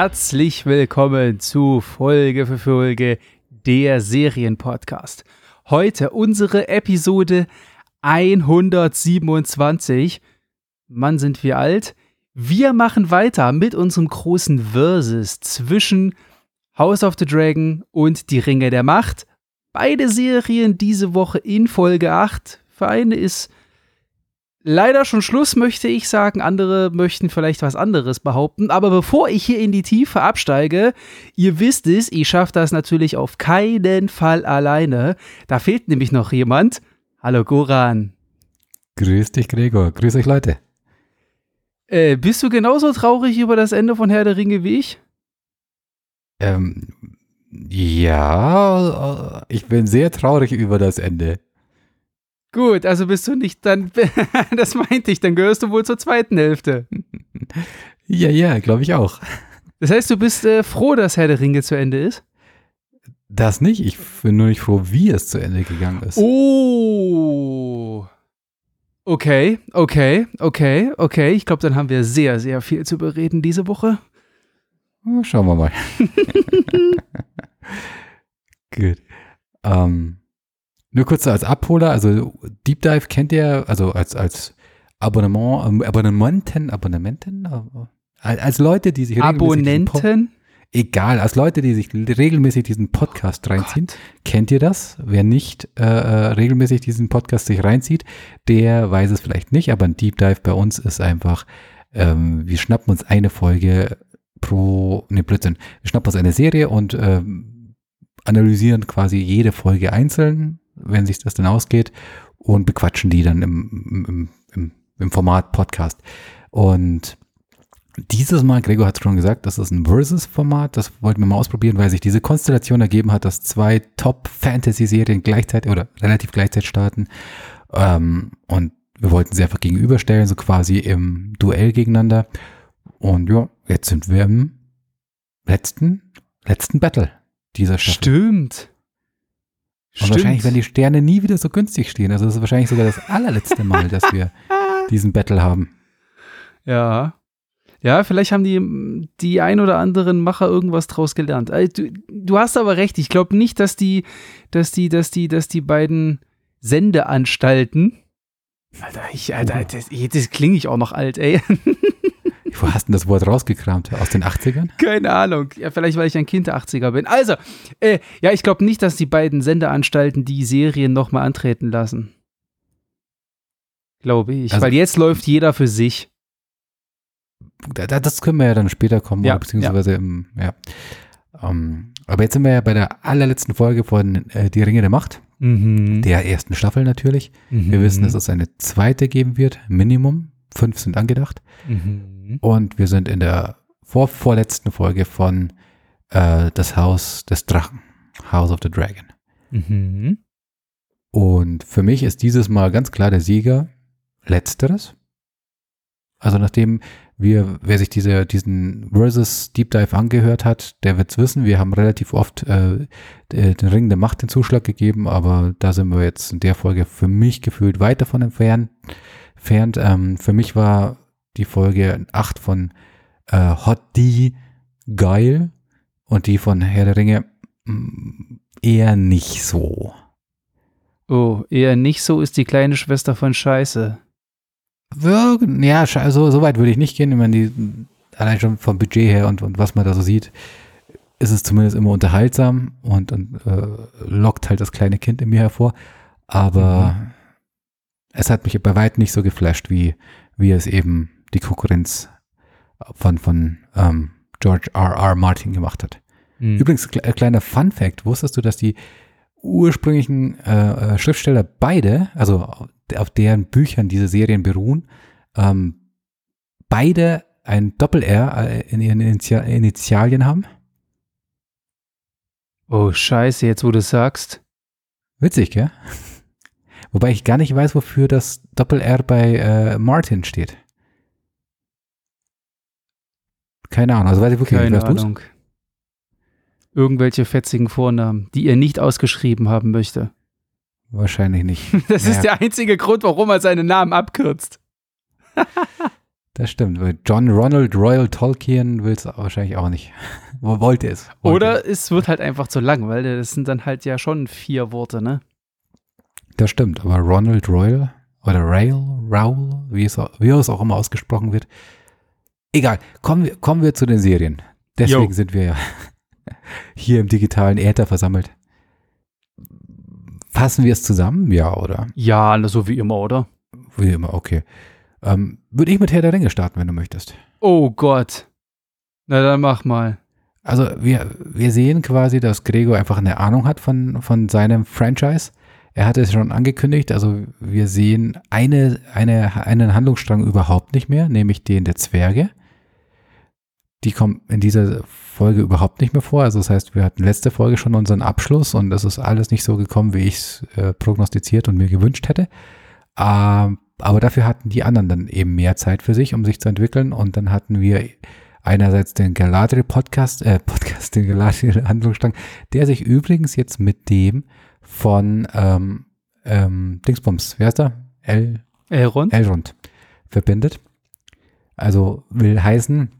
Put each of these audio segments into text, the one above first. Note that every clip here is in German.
Herzlich willkommen zu Folge für Folge der Serienpodcast. Heute unsere Episode 127. Mann, sind wir alt. Wir machen weiter mit unserem großen Versus zwischen House of the Dragon und Die Ringe der Macht. Beide Serien diese Woche in Folge 8. Für eine ist leider schon Schluss, möchte ich sagen. Andere möchten vielleicht was anderes behaupten. Aber bevor ich hier in die Tiefe absteige, ihr wisst es, ich schaffe das natürlich auf keinen Fall alleine. Da fehlt nämlich noch jemand. Hallo Goran. Grüß dich, Gregor. Grüß euch, Leute. Äh, bist du genauso traurig über das Ende von Herr der Ringe wie ich? Ähm, ja, ich bin sehr traurig über das Ende. Gut, also bist du nicht dann, das meinte ich, dann gehörst du wohl zur zweiten Hälfte. Ja, ja, glaube ich auch. Das heißt, du bist äh, froh, dass Herr der Ringe zu Ende ist? Das nicht, ich bin nur nicht froh, wie es zu Ende gegangen ist. Oh. Okay, okay, okay, okay. Ich glaube, dann haben wir sehr, sehr viel zu bereden diese Woche. Schauen wir mal. Gut. Ähm, nur kurz als Abholer, also Deep Dive kennt ihr, also als, als Abonnement, ähm, Abonnementen, Abonnementen, äh, als Leute, die sich Abonnenten? egal, als Leute, die sich regelmäßig diesen Podcast reinziehen, Gott. kennt ihr das? Wer nicht äh, äh, regelmäßig diesen Podcast sich reinzieht, der weiß es vielleicht nicht, aber ein Deep Dive bei uns ist einfach, ähm, wir schnappen uns eine Folge pro, ne Blödsinn, wir schnappen uns eine Serie und ähm, analysieren quasi jede Folge einzeln, wenn sich das dann ausgeht und bequatschen die dann im, im, im, im Format Podcast. Und dieses Mal, Gregor hat es schon gesagt, das ist ein Versus-Format. Das wollten wir mal ausprobieren, weil sich diese Konstellation ergeben hat, dass zwei Top-Fantasy-Serien gleichzeitig oder relativ gleichzeitig starten. Ähm, und wir wollten sie einfach gegenüberstellen, so quasi im Duell gegeneinander. Und ja, jetzt sind wir im letzten, letzten Battle dieser Staffel. Stimmt. Und Stimmt. wahrscheinlich werden die Sterne nie wieder so günstig stehen. Also das ist wahrscheinlich sogar das allerletzte Mal, dass wir diesen Battle haben. Ja. Ja, vielleicht haben die, die ein oder anderen Macher irgendwas draus gelernt. Also, du, du hast aber recht. Ich glaube nicht, dass die, dass die, dass die, dass die beiden Sendeanstalten. Alter, ich, Alter, das, das klinge ich auch noch alt, ey. Wo hast du das Wort rausgekramt? Aus den 80ern? Keine Ahnung. Ja, vielleicht, weil ich ein Kind der 80er bin. Also, äh, ja, ich glaube nicht, dass die beiden Sendeanstalten die Serien nochmal antreten lassen. Glaube ich. Also, weil jetzt läuft jeder für sich das können wir ja dann später kommen, ja, beziehungsweise ja. im, ja. Um, ähm, aber jetzt sind wir ja bei der allerletzten Folge von äh, Die Ringe der Macht, mhm. der ersten Staffel natürlich. Mhm. Wir wissen, dass es eine zweite geben wird, Minimum. Fünf sind angedacht. Mhm. Und wir sind in der vor vorletzten Folge von äh, Das Haus des Drachen, House of the Dragon. Mhm. Und für mich ist dieses Mal ganz klar der Sieger letzteres. Also nachdem wir, wer sich diese, diesen Versus Deep Dive angehört hat, der wird es wissen. Wir haben relativ oft äh, den Ring der Macht den Zuschlag gegeben, aber da sind wir jetzt in der Folge für mich gefühlt weit davon entfernt. Entfernt. Ähm, für mich war die Folge 8 von äh, Hot D geil und die von Herr der Ringe mm, eher nicht so. Oh, eher nicht so ist die kleine Schwester von Scheiße. Ja, also so weit würde ich nicht gehen. Ich meine, die, allein schon vom Budget her und, und was man da so sieht, ist es zumindest immer unterhaltsam und, und äh, lockt halt das kleine Kind in mir hervor. Aber mhm. Es hat mich bei weitem nicht so geflasht, wie, wie es eben die Konkurrenz von, von ähm, George R. R. Martin gemacht hat. Mhm. Übrigens, kle kleiner Fun Fact, wusstest du, dass die ursprünglichen äh, äh Schriftsteller beide, also auf deren Büchern diese Serien beruhen, ähm, beide ein Doppel-R äh, in ihren Initialien haben? Oh, scheiße, jetzt wo du sagst. Witzig, gell? Wobei ich gar nicht weiß, wofür das Doppel-R bei äh, Martin steht. Keine Ahnung, also weiß ich wirklich Keine nicht. Weißt Ahnung. Du's? Irgendwelche fetzigen Vornamen, die er nicht ausgeschrieben haben möchte. Wahrscheinlich nicht. Das naja. ist der einzige Grund, warum er seinen Namen abkürzt. Das stimmt. John Ronald Royal Tolkien will es wahrscheinlich auch nicht. wollte es. Wollte Oder es wird halt einfach zu lang, weil das sind dann halt ja schon vier Worte, ne? Das stimmt, aber Ronald Royal oder Rail, Raul, wie es, wie es auch immer ausgesprochen wird. Egal, kommen wir, kommen wir zu den Serien. Deswegen Yo. sind wir ja hier im digitalen Äther versammelt. Fassen wir es zusammen? Ja, oder? Ja, so wie immer, oder? Wie immer, okay. Ähm, Würde ich mit Herr der Ringe starten, wenn du möchtest. Oh Gott. Na dann mach mal. Also wir, wir sehen quasi, dass Gregor einfach eine Ahnung hat von, von seinem Franchise. Er hat es schon angekündigt, also wir sehen eine, eine, einen Handlungsstrang überhaupt nicht mehr, nämlich den der Zwerge. Die kommen in dieser Folge überhaupt nicht mehr vor. Also das heißt, wir hatten letzte Folge schon unseren Abschluss und es ist alles nicht so gekommen, wie ich es äh, prognostiziert und mir gewünscht hätte. Ähm, aber dafür hatten die anderen dann eben mehr Zeit für sich, um sich zu entwickeln. Und dann hatten wir einerseits den Galadriel Podcast, äh, Podcast, den Galadriel Handlungsstrang, der sich übrigens jetzt mit dem von ähm, ähm, Dingsbums, wer heißt er? El Elrond. Elrond verbindet. Also will heißen,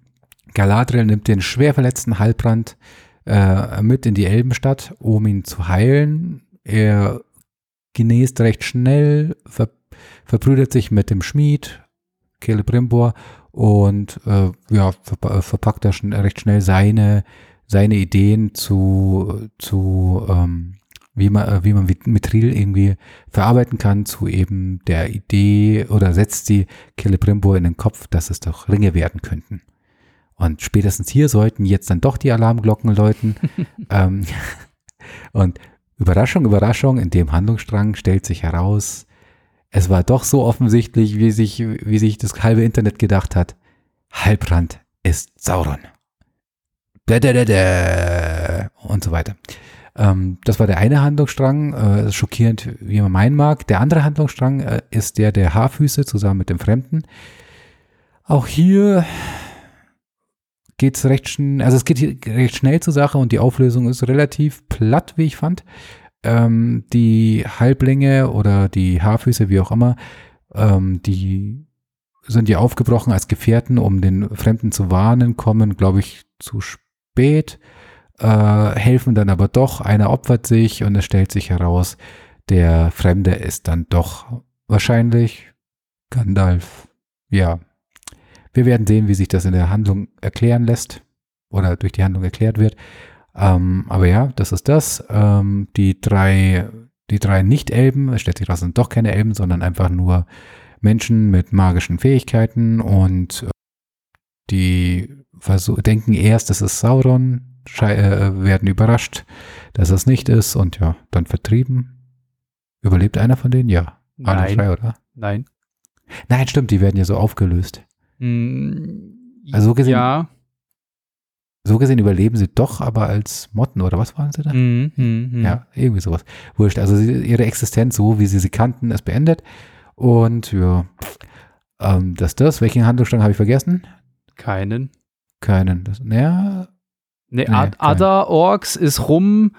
Galadriel nimmt den schwer verletzten Halbrand äh, mit in die Elbenstadt, um ihn zu heilen. Er genäst recht schnell, ver verbrüdert sich mit dem Schmied, Celebrimbor, und äh, ja, ver verpackt da schon recht schnell seine, seine Ideen zu, zu ähm, wie man, äh, wie man Mithril irgendwie verarbeiten kann, zu eben der Idee oder setzt sie Celebrimbor in den Kopf, dass es doch Ringe werden könnten. Und spätestens hier sollten jetzt dann doch die Alarmglocken läuten. ähm, und Überraschung, Überraschung, in dem Handlungsstrang stellt sich heraus, es war doch so offensichtlich, wie sich, wie sich das halbe Internet gedacht hat. Halbrand ist Sauron. Und so weiter. Ähm, das war der eine Handlungsstrang, äh, schockierend, wie man meinen mag. Der andere Handlungsstrang äh, ist der der Haarfüße zusammen mit dem Fremden. Auch hier geht es recht schnell, also es geht recht schnell zur Sache und die Auflösung ist relativ platt, wie ich fand. Ähm, die Halblänge oder die Haarfüße, wie auch immer, ähm, die sind ja aufgebrochen als Gefährten, um den Fremden zu warnen, kommen, glaube ich, zu spät, äh, helfen dann aber doch, einer opfert sich und es stellt sich heraus, der Fremde ist dann doch wahrscheinlich Gandalf. Ja, wir werden sehen, wie sich das in der Handlung erklären lässt oder durch die Handlung erklärt wird. Ähm, aber ja, das ist das. Ähm, die drei, die drei Nicht-Elben, es stellt sich raus, sind doch keine Elben, sondern einfach nur Menschen mit magischen Fähigkeiten und äh, die denken erst, es ist Sauron, werden überrascht, dass es nicht ist und ja, dann vertrieben. Überlebt einer von denen? Ja. Alle drei, oder? Nein. Nein, stimmt, die werden ja so aufgelöst. Mm, also so gesehen, ja. so gesehen überleben sie doch, aber als Motten oder was waren sie da? Mm, mm, ja, irgendwie sowas. Wurscht. Also sie, ihre Existenz, so wie sie sie kannten, ist beendet. Und ja, ähm, das, das. Welchen Handlungsstrang habe ich vergessen? Keinen. Keinen. Das, naja. Nee, nee Ada Orks ist rum.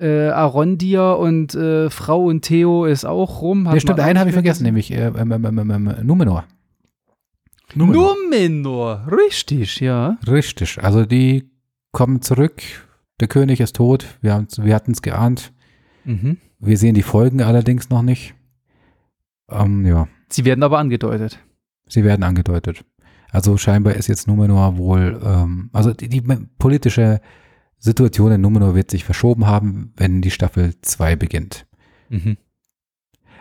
Äh, Arondir und äh, Frau und Theo ist auch rum. Ja, stimmt, einen habe ich vergessen, nämlich äh, ähm, ähm, ähm, Numenor. Numenor. Numenor, richtig, ja. Richtig, also die kommen zurück, der König ist tot, wir, wir hatten es geahnt. Mhm. Wir sehen die Folgen allerdings noch nicht. Ähm, ja. Sie werden aber angedeutet. Sie werden angedeutet. Also scheinbar ist jetzt Numenor wohl, ähm, also die, die, politische Situation in Numenor wird sich verschoben haben, wenn die Staffel 2 beginnt. Mhm.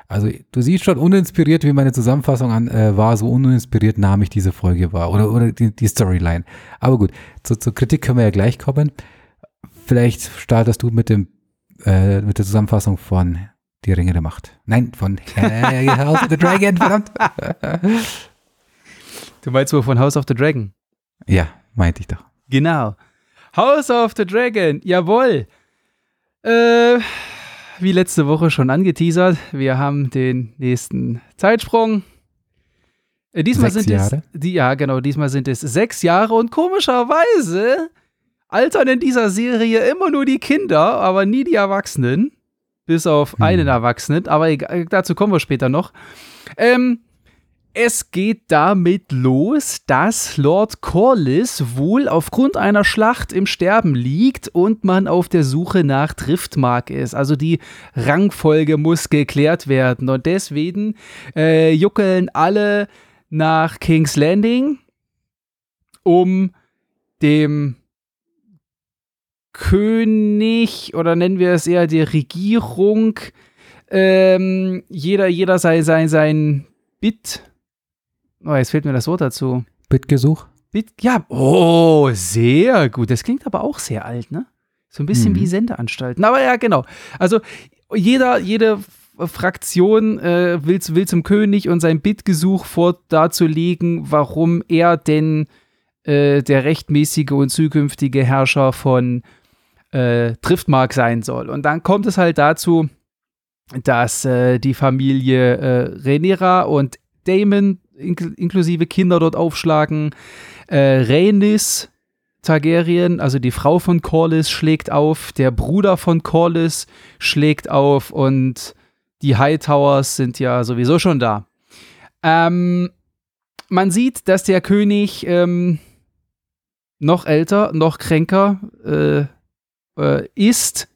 Also du siehst schon uninspiriert, wie meine Zusammenfassung an, äh, war, so uninspiriert nahm ich diese Folge war oder, oder die, die Storyline. Aber gut, zu, zur Kritik können wir ja gleich kommen. Vielleicht startest du mit dem äh, mit der Zusammenfassung von Die Ringe der Macht. Nein, von äh, House of the Dragon, verdammt. du meinst wohl von House of the Dragon? Ja, meinte ich doch. Genau. House of the Dragon, jawohl. Äh, wie letzte Woche schon angeteasert, wir haben den nächsten Zeitsprung. Äh, diesmal sechs sind Jahre? es, die, ja genau, diesmal sind es sechs Jahre und komischerweise altern in dieser Serie immer nur die Kinder, aber nie die Erwachsenen. Bis auf hm. einen Erwachsenen, aber egal, dazu kommen wir später noch. Ähm, es geht damit los, dass Lord Corliss wohl aufgrund einer Schlacht im Sterben liegt und man auf der Suche nach Driftmark ist. Also die Rangfolge muss geklärt werden. Und deswegen äh, juckeln alle nach King's Landing, um dem König oder nennen wir es eher die Regierung, ähm, jeder, jeder sei sein, sein Bit Oh, jetzt fehlt mir das Wort dazu. Bittgesuch? Bit, ja, oh, sehr gut. Das klingt aber auch sehr alt, ne? So ein bisschen mhm. wie Sendeanstalten. Aber ja, genau. Also jeder, jede Fraktion äh, will, will zum König und sein Bittgesuch vor darzulegen, warum er denn äh, der rechtmäßige und zukünftige Herrscher von äh, Driftmark sein soll. Und dann kommt es halt dazu, dass äh, die Familie äh, Renera und Damon inklusive Kinder dort aufschlagen. Äh, Rhaenys Targaryen, also die Frau von Corlys, schlägt auf, der Bruder von Corlys schlägt auf und die Hightowers sind ja sowieso schon da. Ähm, man sieht, dass der König ähm, noch älter, noch kränker äh, äh, ist.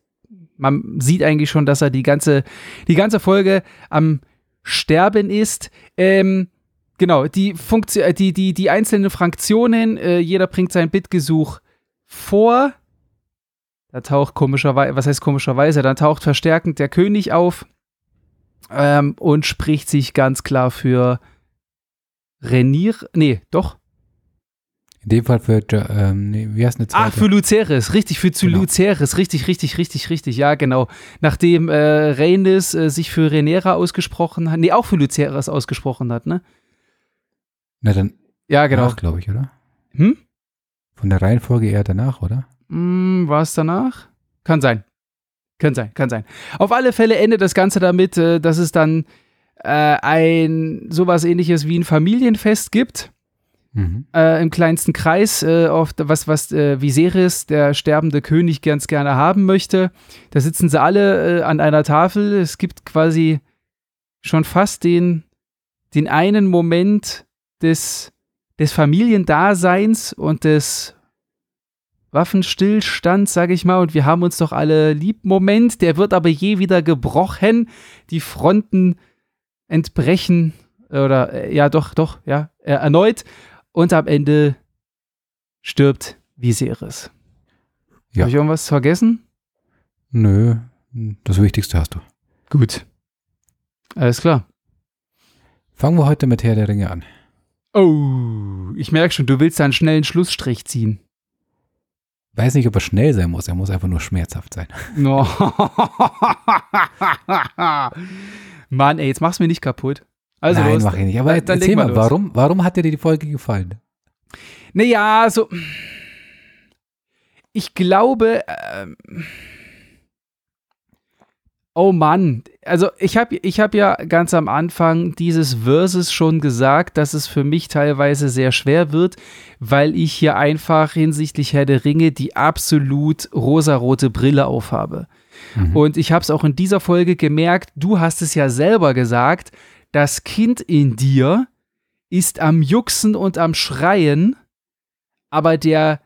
Man sieht eigentlich schon, dass er die ganze, die ganze Folge am Sterben ist. Ähm, genau, die, Funktion, äh, die, die, die einzelnen Fraktionen, äh, jeder bringt sein Bitgesuch vor. Da taucht komischerweise, was heißt komischerweise, dann taucht verstärkend der König auf ähm, und spricht sich ganz klar für Renier, nee, doch. In dem Fall für, ähm, nee, wie heißt eine zweite? Ach, für Luceris, richtig, für zu genau. Luceris, richtig, richtig, richtig, richtig, ja, genau. Nachdem äh, Rhaenys äh, sich für Renera ausgesprochen hat, nee, auch für Luceris ausgesprochen hat, ne? Na dann. Ja, genau. glaube ich, oder? Hm? Von der Reihenfolge eher danach, oder? Hm, War es danach? Kann sein. Kann sein, kann sein. Auf alle Fälle endet das Ganze damit, äh, dass es dann äh, ein sowas ähnliches wie ein Familienfest gibt. Mhm. Äh, Im kleinsten Kreis, äh, auf, was, was äh, Viserys, der sterbende König, ganz gerne haben möchte. Da sitzen sie alle äh, an einer Tafel. Es gibt quasi schon fast den, den einen Moment, des, des Familiendaseins und des Waffenstillstands, sage ich mal, und wir haben uns doch alle lieb. Moment, der wird aber je wieder gebrochen. Die Fronten entbrechen oder äh, ja, doch, doch, ja, äh, erneut. Und am Ende stirbt Viserys. Ja. Habe ich irgendwas vergessen? Nö, das Wichtigste hast du. Gut. Alles klar. Fangen wir heute mit Herr der Ringe an. Oh, ich merke schon, du willst da einen schnellen Schlussstrich ziehen. Weiß nicht, ob er schnell sein muss, er muss einfach nur schmerzhaft sein. No. Mann, ey, jetzt mach's mir nicht kaputt. Also Nein, los, mach ich nicht. Aber dann, erzähl mal, warum, warum hat dir die Folge gefallen? Naja, so. Ich glaube, ähm, Oh Mann, also ich habe ich hab ja ganz am Anfang dieses Versus schon gesagt, dass es für mich teilweise sehr schwer wird, weil ich hier einfach hinsichtlich Herr der Ringe die absolut rosarote Brille aufhabe. Mhm. Und ich habe es auch in dieser Folge gemerkt, du hast es ja selber gesagt, das Kind in dir ist am Juxen und am Schreien, aber der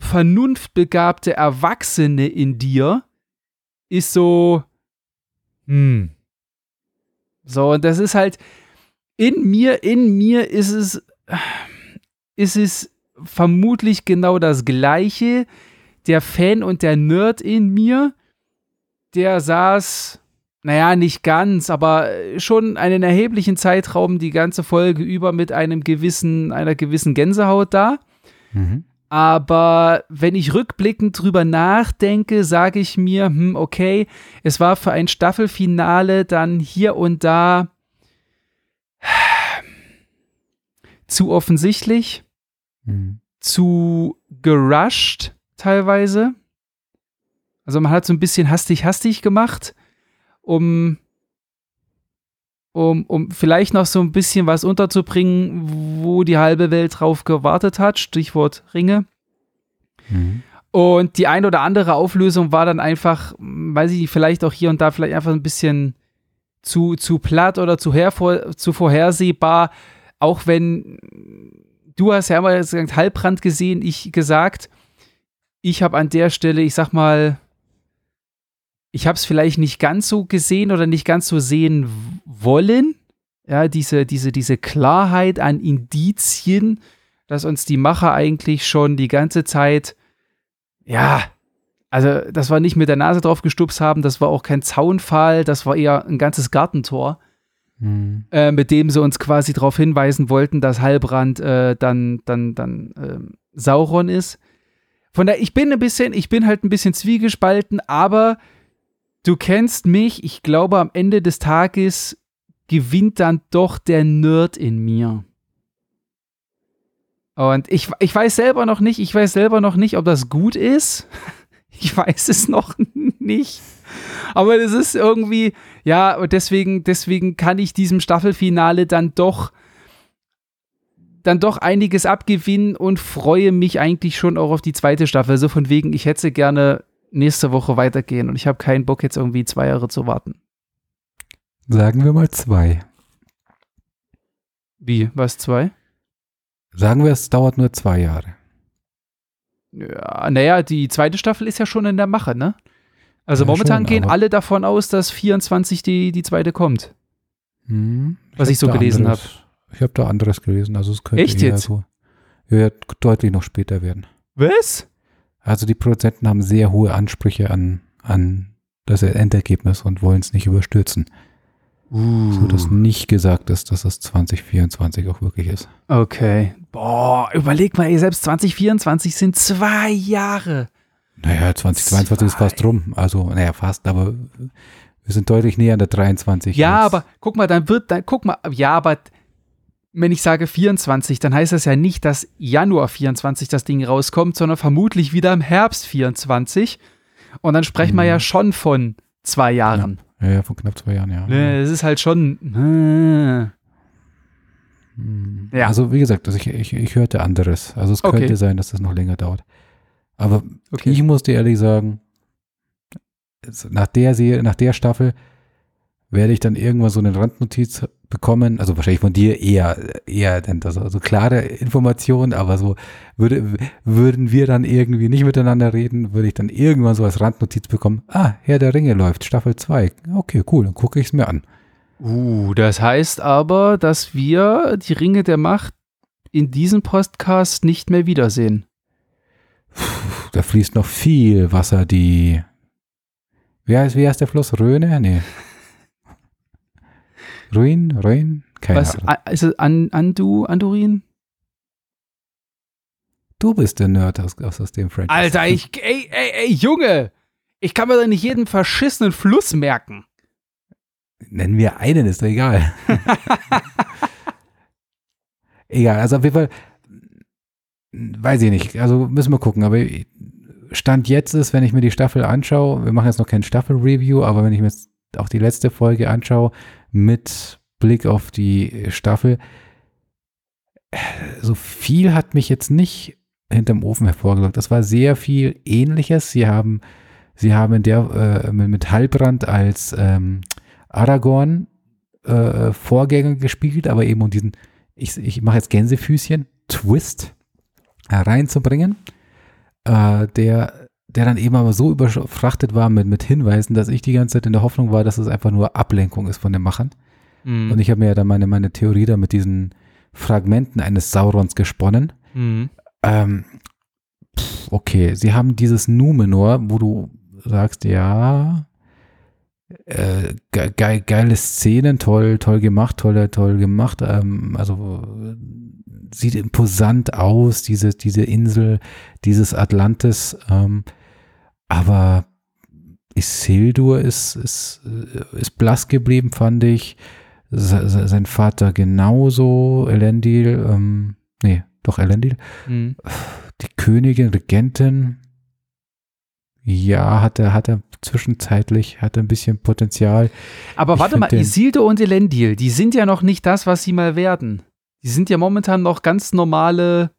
vernunftbegabte Erwachsene in dir ist so, hm. So, und das ist halt in mir, in mir ist es, ist es vermutlich genau das Gleiche. Der Fan und der Nerd in mir, der saß, naja, nicht ganz, aber schon einen erheblichen Zeitraum die ganze Folge über mit einem gewissen, einer gewissen Gänsehaut da. Mhm. Aber wenn ich rückblickend drüber nachdenke, sage ich mir, hm, okay, es war für ein Staffelfinale dann hier und da zu offensichtlich, mhm. zu gerusht teilweise. Also man hat so ein bisschen hastig, hastig gemacht, um um, um vielleicht noch so ein bisschen was unterzubringen, wo die halbe Welt drauf gewartet hat, Stichwort Ringe. Mhm. Und die eine oder andere Auflösung war dann einfach, weiß ich, vielleicht auch hier und da vielleicht einfach ein bisschen zu, zu platt oder zu, hervor, zu vorhersehbar, auch wenn du hast ja immer gesagt, Halbbrand gesehen, ich gesagt, ich habe an der Stelle, ich sag mal, ich habe es vielleicht nicht ganz so gesehen oder nicht ganz so sehen wollen. Ja, diese, diese, diese Klarheit an Indizien, dass uns die Macher eigentlich schon die ganze Zeit, ja, also das war nicht mit der Nase drauf gestupst haben, das war auch kein Zaunpfahl, das war eher ein ganzes Gartentor, mhm. äh, mit dem sie uns quasi darauf hinweisen wollten, dass Heilbrand äh, dann, dann, dann äh, Sauron ist. Von daher, ich bin ein bisschen, ich bin halt ein bisschen zwiegespalten, aber du kennst mich, ich glaube, am Ende des Tages gewinnt dann doch der Nerd in mir. Und ich, ich weiß selber noch nicht, ich weiß selber noch nicht, ob das gut ist. Ich weiß es noch nicht. Aber das ist irgendwie, ja, und deswegen, deswegen kann ich diesem Staffelfinale dann doch, dann doch einiges abgewinnen und freue mich eigentlich schon auch auf die zweite Staffel. So also von wegen, ich hätte gerne nächste Woche weitergehen und ich habe keinen Bock, jetzt irgendwie zwei Jahre zu warten. Sagen wir mal zwei. Wie? Was zwei? Sagen wir, es dauert nur zwei Jahre. Ja, naja, die zweite Staffel ist ja schon in der Mache, ne? Also ja, momentan schon, gehen alle davon aus, dass 24 die, die zweite kommt. Hm, was ich so gelesen habe. Ich habe da anderes gelesen. Also es könnte Echt jetzt? So, ja, deutlich noch später werden. Was? Also die Produzenten haben sehr hohe Ansprüche an, an das Endergebnis und wollen es nicht überstürzen. Uh. So dass nicht gesagt ist, dass das 2024 auch wirklich ist. Okay. Boah, überleg mal, ey, selbst 2024 sind zwei Jahre. Naja, 2022 zwei. ist fast rum. Also, naja, fast, aber wir sind deutlich näher an der 23. Ja, aber guck mal, dann wird, dann, guck mal, ja, aber wenn ich sage 24, dann heißt das ja nicht, dass Januar 24 das Ding rauskommt, sondern vermutlich wieder im Herbst 24. Und dann sprechen mhm. wir ja mhm. schon von zwei Jahren. Ja, ja, von knapp zwei Jahren, ja. Ne, es ist halt schon. Äh. Ja. Also, wie gesagt, also ich, ich, ich hörte anderes. Also, es könnte okay. sein, dass das noch länger dauert. Aber okay. ich muss dir ehrlich sagen, nach der Serie, nach der Staffel werde ich dann irgendwann so eine Randnotiz bekommen, also wahrscheinlich von dir eher, eher denn das, also klare Informationen, aber so würde, würden wir dann irgendwie nicht miteinander reden, würde ich dann irgendwann so als Randnotiz bekommen, ah, Herr der Ringe läuft, Staffel 2. Okay, cool, dann gucke ich es mir an. Uh, das heißt aber, dass wir die Ringe der Macht in diesem Podcast nicht mehr wiedersehen. Puh, da fließt noch viel Wasser, die. Wer heißt, wie heißt der Fluss? Röhne? Nee. Ruin? Ruin? Keine Was, Ahnung. Ist es An, Andu, Andurin? Du bist der Nerd aus, aus dem Franchise. Alter, ich, ey, ey, ey, Junge! Ich kann mir doch nicht jeden verschissenen Fluss merken. Nennen wir einen, ist doch egal. egal, also auf jeden Fall, weiß ich nicht, also müssen wir gucken, aber Stand jetzt ist, wenn ich mir die Staffel anschaue, wir machen jetzt noch kein Staffel-Review, aber wenn ich mir jetzt auch die letzte Folge anschaue, mit Blick auf die Staffel, so viel hat mich jetzt nicht hinterm Ofen hervorgelockt. Das war sehr viel Ähnliches. Sie haben, sie haben in der äh, mit Halbrand als ähm, Aragorn äh, Vorgänger gespielt, aber eben um diesen, ich, ich mache jetzt Gänsefüßchen, Twist reinzubringen, äh, der der dann eben aber so überfrachtet war mit, mit Hinweisen, dass ich die ganze Zeit in der Hoffnung war, dass es einfach nur Ablenkung ist von den Machern. Mhm. Und ich habe mir ja dann meine, meine Theorie da mit diesen Fragmenten eines Saurons gesponnen. Mhm. Ähm, pff, okay, sie haben dieses Numenor, wo du sagst, ja, äh, ge geile Szenen, toll, toll gemacht, toll, toll gemacht. Ähm, also sieht imposant aus, diese, diese Insel, dieses Atlantis. Ähm, aber Isildur ist, ist, ist blass geblieben, fand ich. Sein Vater genauso, Elendil, ähm, nee, doch Elendil. Mhm. Die Königin, Regentin, ja, hat er, hat er zwischenzeitlich, hat er ein bisschen Potenzial. Aber ich warte mal, Isildur und Elendil, die sind ja noch nicht das, was sie mal werden. Die sind ja momentan noch ganz normale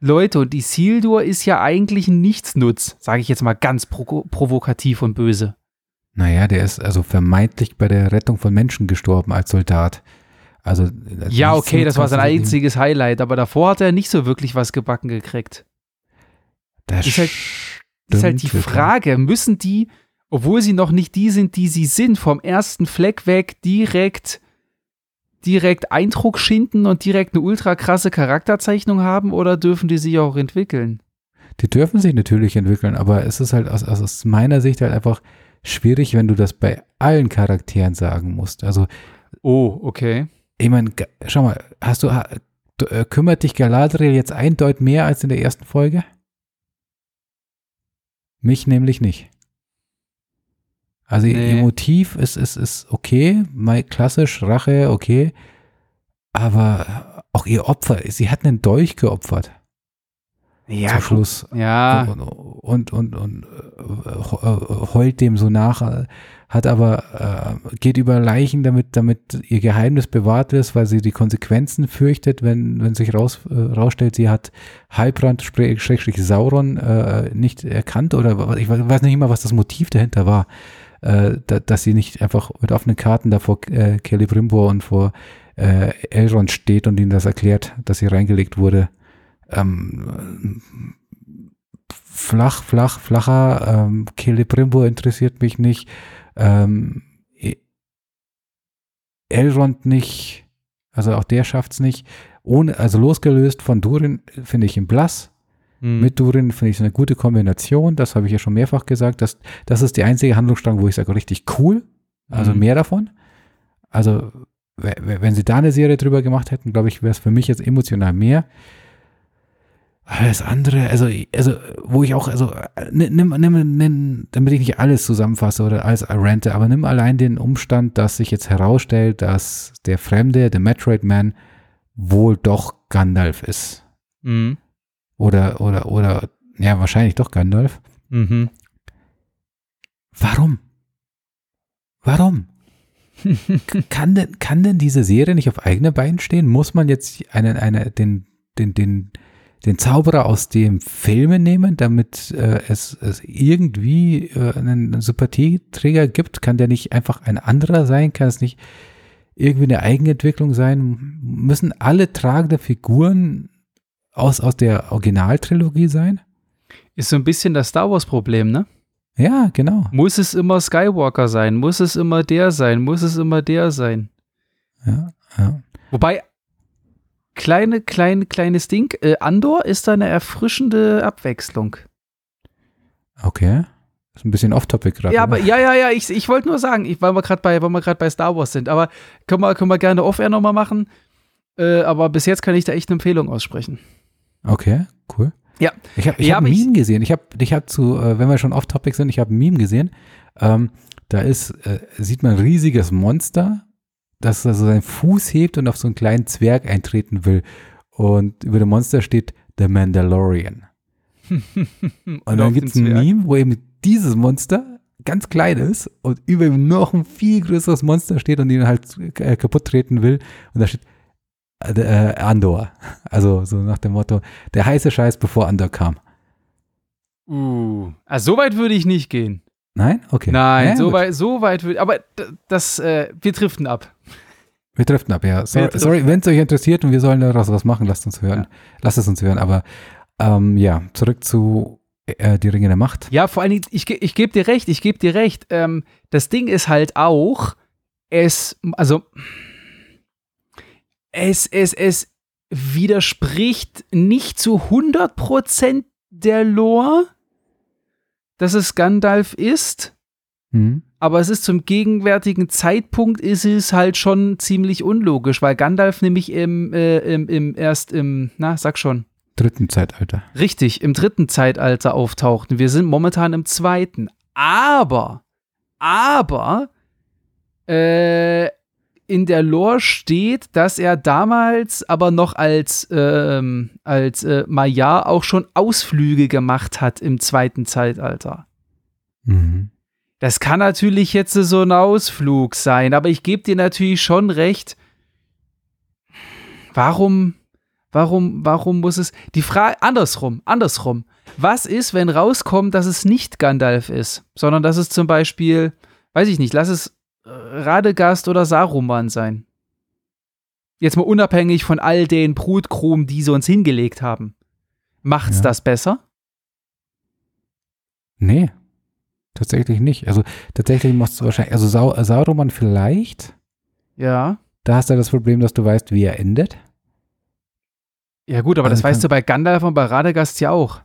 Leute, und Isildur ist ja eigentlich ein Nichtsnutz, sage ich jetzt mal ganz pro provokativ und böse. Naja, der ist also vermeintlich bei der Rettung von Menschen gestorben als Soldat. Also, ja, okay, das war sein einziges Highlight, aber davor hat er nicht so wirklich was gebacken gekriegt. Das ist halt, ist halt die Frage, müssen die, obwohl sie noch nicht die sind, die sie sind, vom ersten Fleck weg direkt direkt Eindruck schinden und direkt eine ultra krasse Charakterzeichnung haben oder dürfen die sich auch entwickeln? Die dürfen sich natürlich entwickeln, aber es ist halt aus, aus meiner Sicht halt einfach schwierig, wenn du das bei allen Charakteren sagen musst. Also. Oh, okay. Ich meine, schau mal, hast du, äh, kümmert dich Galadriel jetzt eindeutig mehr als in der ersten Folge? Mich nämlich nicht. Also nee. ihr Motiv ist, ist, ist okay, mal klassisch, Rache, okay. Aber auch ihr Opfer, sie hat einen Dolch geopfert. Ja, zum Schluss. Ja. Und, und, und, und äh, heult dem so nach, hat aber, äh, geht über Leichen, damit, damit ihr Geheimnis bewahrt ist, weil sie die Konsequenzen fürchtet, wenn, wenn sich raus, äh, rausstellt, sie hat Heilbrand, Schrägstrich Sauron, äh, nicht erkannt oder ich weiß nicht immer, was das Motiv dahinter war äh, da, dass sie nicht einfach mit offenen Karten da vor äh, Celebrimbor und vor äh, Elrond steht und ihnen das erklärt, dass sie reingelegt wurde. Ähm, flach, flach, flacher. Ähm, Celebrimbor interessiert mich nicht. Ähm, e-, Elrond nicht. Also auch der schafft's nicht. Ohne, also losgelöst von Durin finde ich ihn blass. Mhm. Mit Durin finde ich es eine gute Kombination. Das habe ich ja schon mehrfach gesagt. Das, das ist die einzige Handlungsstrang, wo ich sage, richtig cool. Also mhm. mehr davon. Also, wenn sie da eine Serie drüber gemacht hätten, glaube ich, wäre es für mich jetzt emotional mehr. Alles andere, also, also, wo ich auch, also, nimm, nimm, nimm, damit ich nicht alles zusammenfasse oder alles rente, aber nimm allein den Umstand, dass sich jetzt herausstellt, dass der Fremde, der Metroid Man, wohl doch Gandalf ist. Mhm. Oder, oder, oder, ja, wahrscheinlich doch Gandalf. Mhm. Warum? Warum? kann, denn, kann denn diese Serie nicht auf eigene Beinen stehen? Muss man jetzt einen, eine, den, den, den, den Zauberer aus dem Filme nehmen, damit äh, es, es irgendwie äh, einen Sympathieträger gibt? Kann der nicht einfach ein anderer sein? Kann es nicht irgendwie eine Eigenentwicklung sein? Müssen alle tragende Figuren aus, aus der Originaltrilogie sein? Ist so ein bisschen das Star Wars-Problem, ne? Ja, genau. Muss es immer Skywalker sein? Muss es immer der sein? Muss es immer der sein? Ja, ja. Wobei, kleine, kleine, kleines Ding, äh, Andor ist da eine erfrischende Abwechslung. Okay. Ist ein bisschen off-topic gerade. Ja, aber ja, ja, ja, ich, ich wollte nur sagen, ich, weil wir gerade bei, bei Star Wars sind, aber können wir, können wir gerne off-air nochmal machen. Äh, aber bis jetzt kann ich da echt eine Empfehlung aussprechen. Okay, cool. Ja. Ich habe ich ja, hab ein Meme gesehen. Ich habe ich hab zu, äh, wenn wir schon off-topic sind, ich habe ein Meme gesehen. Ähm, da ist, äh, sieht man ein riesiges Monster, das also seinen Fuß hebt und auf so einen kleinen Zwerg eintreten will. Und über dem Monster steht The Mandalorian. und, und dann gibt es ein Meme, wo eben dieses Monster ganz klein ist und über ihm noch ein viel größeres Monster steht und ihn halt äh, kaputt treten will. Und da steht äh, Andor. Also so nach dem Motto, der heiße Scheiß, bevor Andor kam. Uh, also so weit würde ich nicht gehen. Nein? Okay. Nein, ja, so, weit, so weit würde aber das, äh, wir driften ab. Wir driften ab, ja. Sorry, sorry wenn es euch interessiert und wir sollen daraus was machen, lasst uns hören. Ja. Lasst es uns hören. Aber ähm, ja, zurück zu äh, die Ringe der Macht. Ja, vor allen Dingen, ich, ich gebe dir recht, ich gebe dir recht. Ähm, das Ding ist halt auch, es, also es, es, es widerspricht nicht zu 100% der Lore, dass es Gandalf ist. Mhm. Aber es ist zum gegenwärtigen Zeitpunkt ist es halt schon ziemlich unlogisch, weil Gandalf nämlich im, äh, im, im erst im, na, sag schon. Dritten Zeitalter. Richtig, im dritten Zeitalter auftauchten. Wir sind momentan im zweiten. Aber, aber, äh, in der Lore steht, dass er damals aber noch als, ähm, als äh, Maya auch schon Ausflüge gemacht hat im zweiten Zeitalter. Mhm. Das kann natürlich jetzt so ein Ausflug sein, aber ich gebe dir natürlich schon recht. Warum, warum, warum muss es. Die Frage, andersrum, andersrum. Was ist, wenn rauskommt, dass es nicht Gandalf ist, sondern dass es zum Beispiel weiß ich nicht, lass es Radegast oder Saruman sein. Jetzt mal unabhängig von all den Brutkrumen, die sie uns hingelegt haben. Macht's ja. das besser? Nee, tatsächlich nicht. Also tatsächlich machst du wahrscheinlich, also Sau Sauroman vielleicht. Ja. Da hast du das Problem, dass du weißt, wie er endet. Ja gut, aber also das weißt du bei Gandalf und bei Radegast ja auch.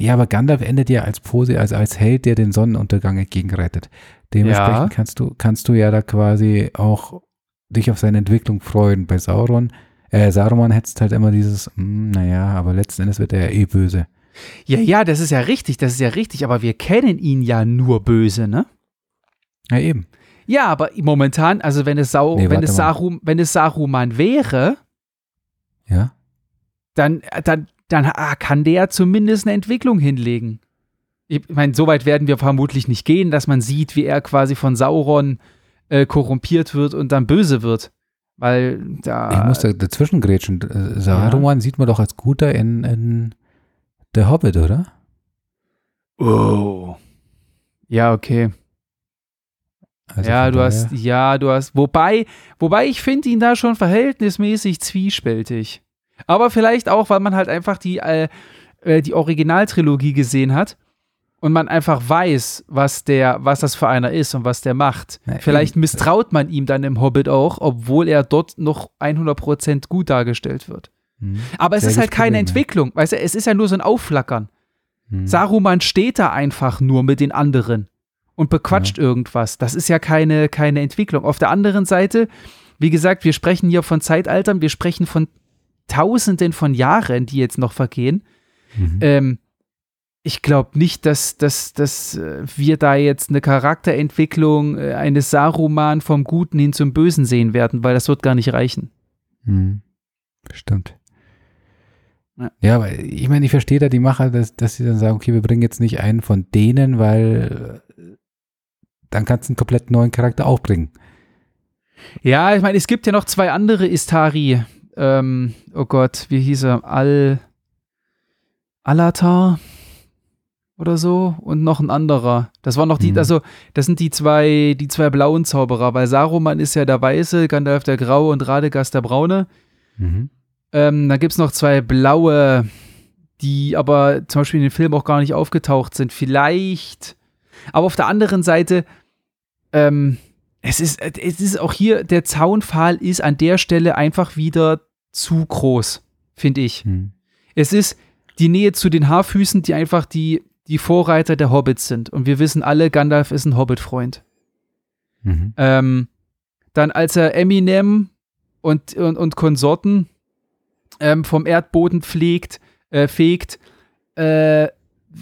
Ja, aber Gandalf endet ja als Pose, also als Held, der den Sonnenuntergang entgegenrettet. Dementsprechend ja. kannst du, kannst du ja da quasi auch dich auf seine Entwicklung freuen. Bei Sauron, äh, Saruman hättest halt immer dieses, mh, hm, naja, aber letzten Endes wird er ja eh böse. Ja, ja, das ist ja richtig, das ist ja richtig, aber wir kennen ihn ja nur böse, ne? Ja, eben. Ja, aber momentan, also wenn es, Sau, nee, wenn es, Sarum, wenn es Saruman wäre, ja. dann, dann, dann ah, kann der zumindest eine Entwicklung hinlegen. Ich meine, so weit werden wir vermutlich nicht gehen, dass man sieht, wie er quasi von Sauron äh, korrumpiert wird und dann böse wird. Weil da. Ich muss da dazwischen grätschen. Äh, Saruman ja. sieht man doch als guter in, in The Hobbit, oder? Oh. Ja, okay. Also ja, du hast, ja, du hast, wobei, wobei ich finde ihn da schon verhältnismäßig zwiespältig. Aber vielleicht auch, weil man halt einfach die, äh, äh die Originaltrilogie gesehen hat und man einfach weiß, was der, was das für einer ist und was der macht. Ja, Vielleicht eben. misstraut man ihm dann im Hobbit auch, obwohl er dort noch 100% gut dargestellt wird. Hm. Aber es Sehr ist halt keine Problem, Entwicklung, weißt du, es ist ja nur so ein Aufflackern. Hm. Saruman steht da einfach nur mit den anderen und bequatscht ja. irgendwas. Das ist ja keine, keine Entwicklung. Auf der anderen Seite, wie gesagt, wir sprechen hier von Zeitaltern, wir sprechen von Tausenden von Jahren, die jetzt noch vergehen. Mhm. Ähm, ich glaube nicht, dass, dass, dass äh, wir da jetzt eine Charakterentwicklung äh, eines Saruman vom Guten hin zum Bösen sehen werden, weil das wird gar nicht reichen. Hm. Bestimmt. Ja. ja, aber ich meine, ich verstehe da die Macher, dass, dass sie dann sagen, okay, wir bringen jetzt nicht einen von denen, weil äh, dann kannst du einen komplett neuen Charakter auch bringen. Ja, ich meine, es gibt ja noch zwei andere Istari. Ähm, oh Gott, wie hieß er? Al Alatar? oder so und noch ein anderer. Das waren noch die, mhm. also das sind die zwei, die zwei blauen Zauberer, weil Saruman ist ja der Weiße, Gandalf der Graue und Radegast der Braune. Mhm. Ähm, da gibt es noch zwei blaue, die aber zum Beispiel in dem Film auch gar nicht aufgetaucht sind. Vielleicht. Aber auf der anderen Seite, ähm, es ist, es ist auch hier, der Zaunpfahl ist an der Stelle einfach wieder zu groß, finde ich. Mhm. Es ist die Nähe zu den Haarfüßen, die einfach die die Vorreiter der Hobbits sind. Und wir wissen alle, Gandalf ist ein Hobbit-Freund. Mhm. Ähm, dann, als er Eminem und, und, und Konsorten ähm, vom Erdboden pflegt, äh, fegt, äh,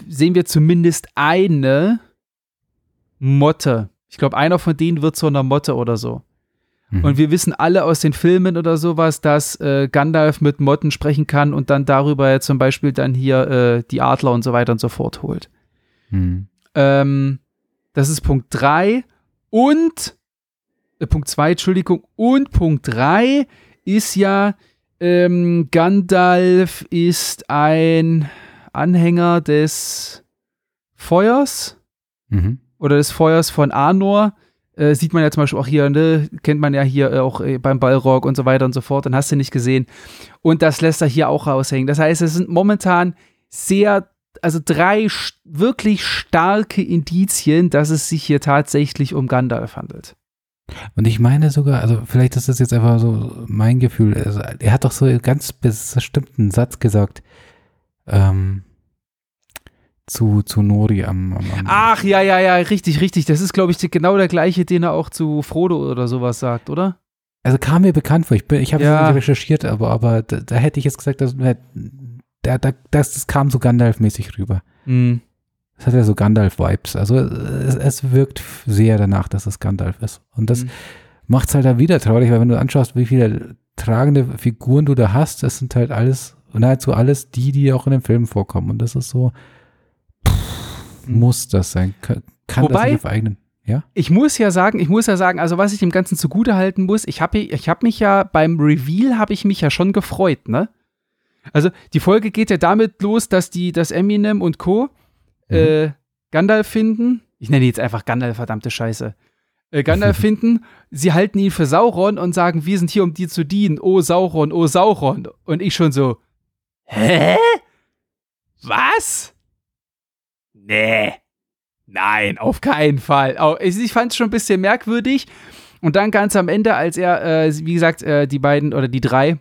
sehen wir zumindest eine Motte. Ich glaube, einer von denen wird so einer Motte oder so. Mhm. Und wir wissen alle aus den Filmen oder sowas, dass äh, Gandalf mit Motten sprechen kann und dann darüber zum Beispiel dann hier äh, die Adler und so weiter und so fort holt. Mhm. Ähm, das ist Punkt 3. Und äh, Punkt 2, Entschuldigung. Und Punkt 3 ist ja, ähm, Gandalf ist ein Anhänger des Feuers mhm. Oder des Feuers von Anor. Äh, sieht man ja zum Beispiel auch hier, ne, kennt man ja hier äh, auch äh, beim Ballrock und so weiter und so fort, dann hast du nicht gesehen. Und das lässt er hier auch raushängen. Das heißt, es sind momentan sehr, also drei wirklich starke Indizien, dass es sich hier tatsächlich um Gandalf handelt. Und ich meine sogar, also vielleicht ist das jetzt einfach so mein Gefühl, also er hat doch so einen ganz bestimmten Satz gesagt, ähm, zu, zu Nori am, am, am, Ach, ja, ja, ja, richtig, richtig. Das ist, glaube ich, genau der gleiche, den er auch zu Frodo oder sowas sagt, oder? Also kam mir bekannt vor. Ich, ich habe ja. nicht recherchiert, aber, aber da, da, hätte ich jetzt gesagt, dass, da, da, das, das kam so Gandalf-mäßig rüber. Mhm. Das hat ja so Gandalf-Vibes. Also es, es, wirkt sehr danach, dass es Gandalf ist. Und das mhm. macht es halt dann wieder traurig, weil wenn du anschaust, wie viele tragende Figuren du da hast, das sind halt alles, nahezu alles die, die auch in dem Film vorkommen. Und das ist so, muss das sein? Kann, kann Wobei, das nicht auf eigenen? Ja? Ich muss ja sagen, ich muss ja sagen, also was ich dem Ganzen zugute halten muss, ich habe ich hab mich ja beim Reveal habe ich mich ja schon gefreut, ne? Also die Folge geht ja damit los, dass die, dass Eminem und Co. Mhm. Äh, Gandalf finden. Ich nenne jetzt einfach Gandalf, verdammte Scheiße. äh, Gandalf finden. Sie halten ihn für Sauron und sagen, wir sind hier, um dir zu dienen. Oh Sauron, oh Sauron. Und ich schon so, hä? Was? Nee. Nein, auf keinen Fall. Ich fand es schon ein bisschen merkwürdig. Und dann ganz am Ende, als er, äh, wie gesagt, äh, die beiden oder die drei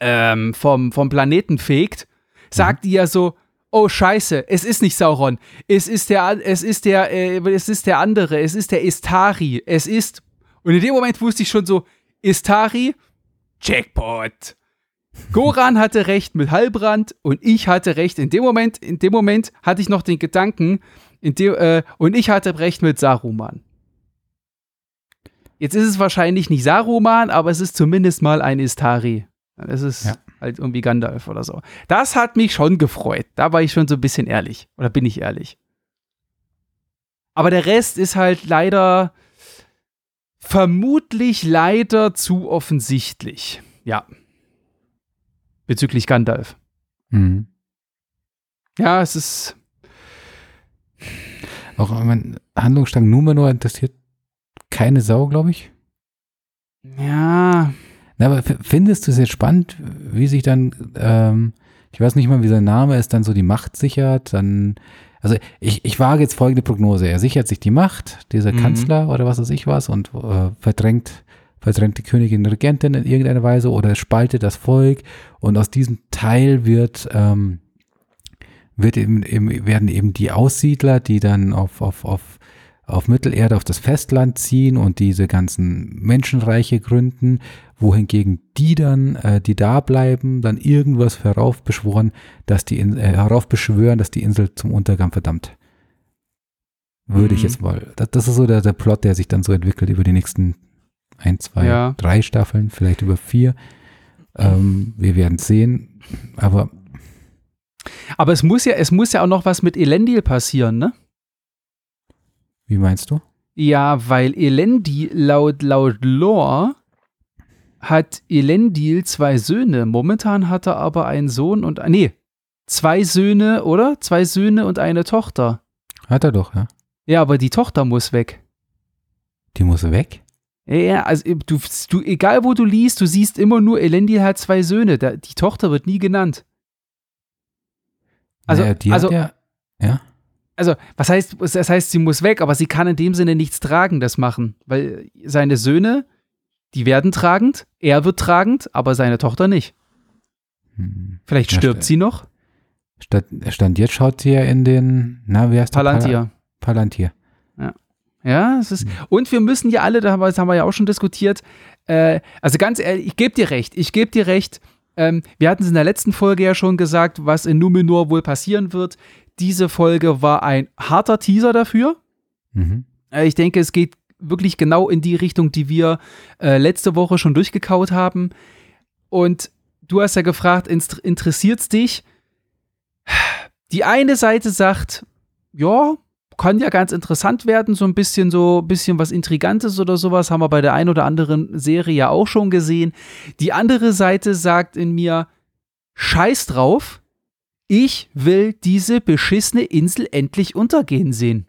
ähm, vom, vom Planeten fegt, sagt mhm. die ja so, oh Scheiße, es ist nicht Sauron, es ist der, es ist der, äh, es ist der andere, es ist der Istari, es ist, und in dem Moment wusste ich schon so, Istari, Jackpot. Goran hatte recht mit Halbrand und ich hatte recht. In dem Moment, in dem Moment hatte ich noch den Gedanken, dem, äh, und ich hatte recht mit Saruman. Jetzt ist es wahrscheinlich nicht Saruman, aber es ist zumindest mal ein Istari. Es ist ja. halt irgendwie Gandalf oder so. Das hat mich schon gefreut. Da war ich schon so ein bisschen ehrlich. Oder bin ich ehrlich. Aber der Rest ist halt leider, vermutlich leider zu offensichtlich. Ja. Bezüglich Gandalf. Mhm. Ja, es ist. Auch mein Handlungsstrang Numenor interessiert keine Sau, glaube ich. Ja. Na, aber findest du es jetzt spannend, wie sich dann, ähm, ich weiß nicht mal, wie sein Name ist, dann so die Macht sichert, dann, also ich, ich wage jetzt folgende Prognose. Er sichert sich die Macht, dieser mhm. Kanzler oder was weiß ich was, und äh, verdrängt, verdrängt die Königin Regentin in irgendeiner Weise oder spaltet das Volk und aus diesem Teil wird, ähm, wird eben, eben, werden eben die Aussiedler, die dann auf, auf, auf auf Mittelerde auf das Festland ziehen und diese ganzen Menschenreiche gründen, wohingegen die dann, äh, die da bleiben, dann irgendwas heraufbeschworen, dass die äh, heraufbeschwören, dass die Insel zum Untergang verdammt. Würde mhm. ich jetzt mal. Das, das ist so der, der Plot, der sich dann so entwickelt über die nächsten ein, zwei, ja. drei Staffeln, vielleicht über vier. Ähm, wir werden sehen. Aber aber es muss ja, es muss ja auch noch was mit Elendil passieren, ne? Wie meinst du? Ja, weil Elendil laut, laut Lore hat Elendil zwei Söhne. Momentan hat er aber einen Sohn und, nee, zwei Söhne, oder? Zwei Söhne und eine Tochter. Hat er doch, ja. Ja, aber die Tochter muss weg. Die muss weg? Ja, also du, du, egal wo du liest, du siehst immer nur, Elendil hat zwei Söhne. die Tochter wird nie genannt. Also, naja, also, ja, ja also, was heißt, das heißt, sie muss weg, aber sie kann in dem Sinne nichts Tragendes machen, weil seine Söhne, die werden tragend, er wird tragend, aber seine Tochter nicht. Hm. Vielleicht stirbt ja, sie noch. Stand, stand jetzt schaut sie ja in den, na, wie heißt der? Palantir. Palantir. Ja. Es ist, und wir müssen ja alle, das haben wir ja auch schon diskutiert, äh, also ganz ehrlich, ich gebe dir recht, ich gebe dir recht, ähm, wir hatten es in der letzten Folge ja schon gesagt, was in Numenor wohl passieren wird. Diese Folge war ein harter Teaser dafür. Mhm. Äh, ich denke, es geht wirklich genau in die Richtung, die wir äh, letzte Woche schon durchgekaut haben. Und du hast ja gefragt, interessiert es dich? Die eine Seite sagt, ja, kann ja ganz interessant werden, so ein bisschen so bisschen was Intrigantes oder sowas, haben wir bei der einen oder anderen Serie ja auch schon gesehen. Die andere Seite sagt in mir, scheiß drauf, ich will diese beschissene Insel endlich untergehen sehen.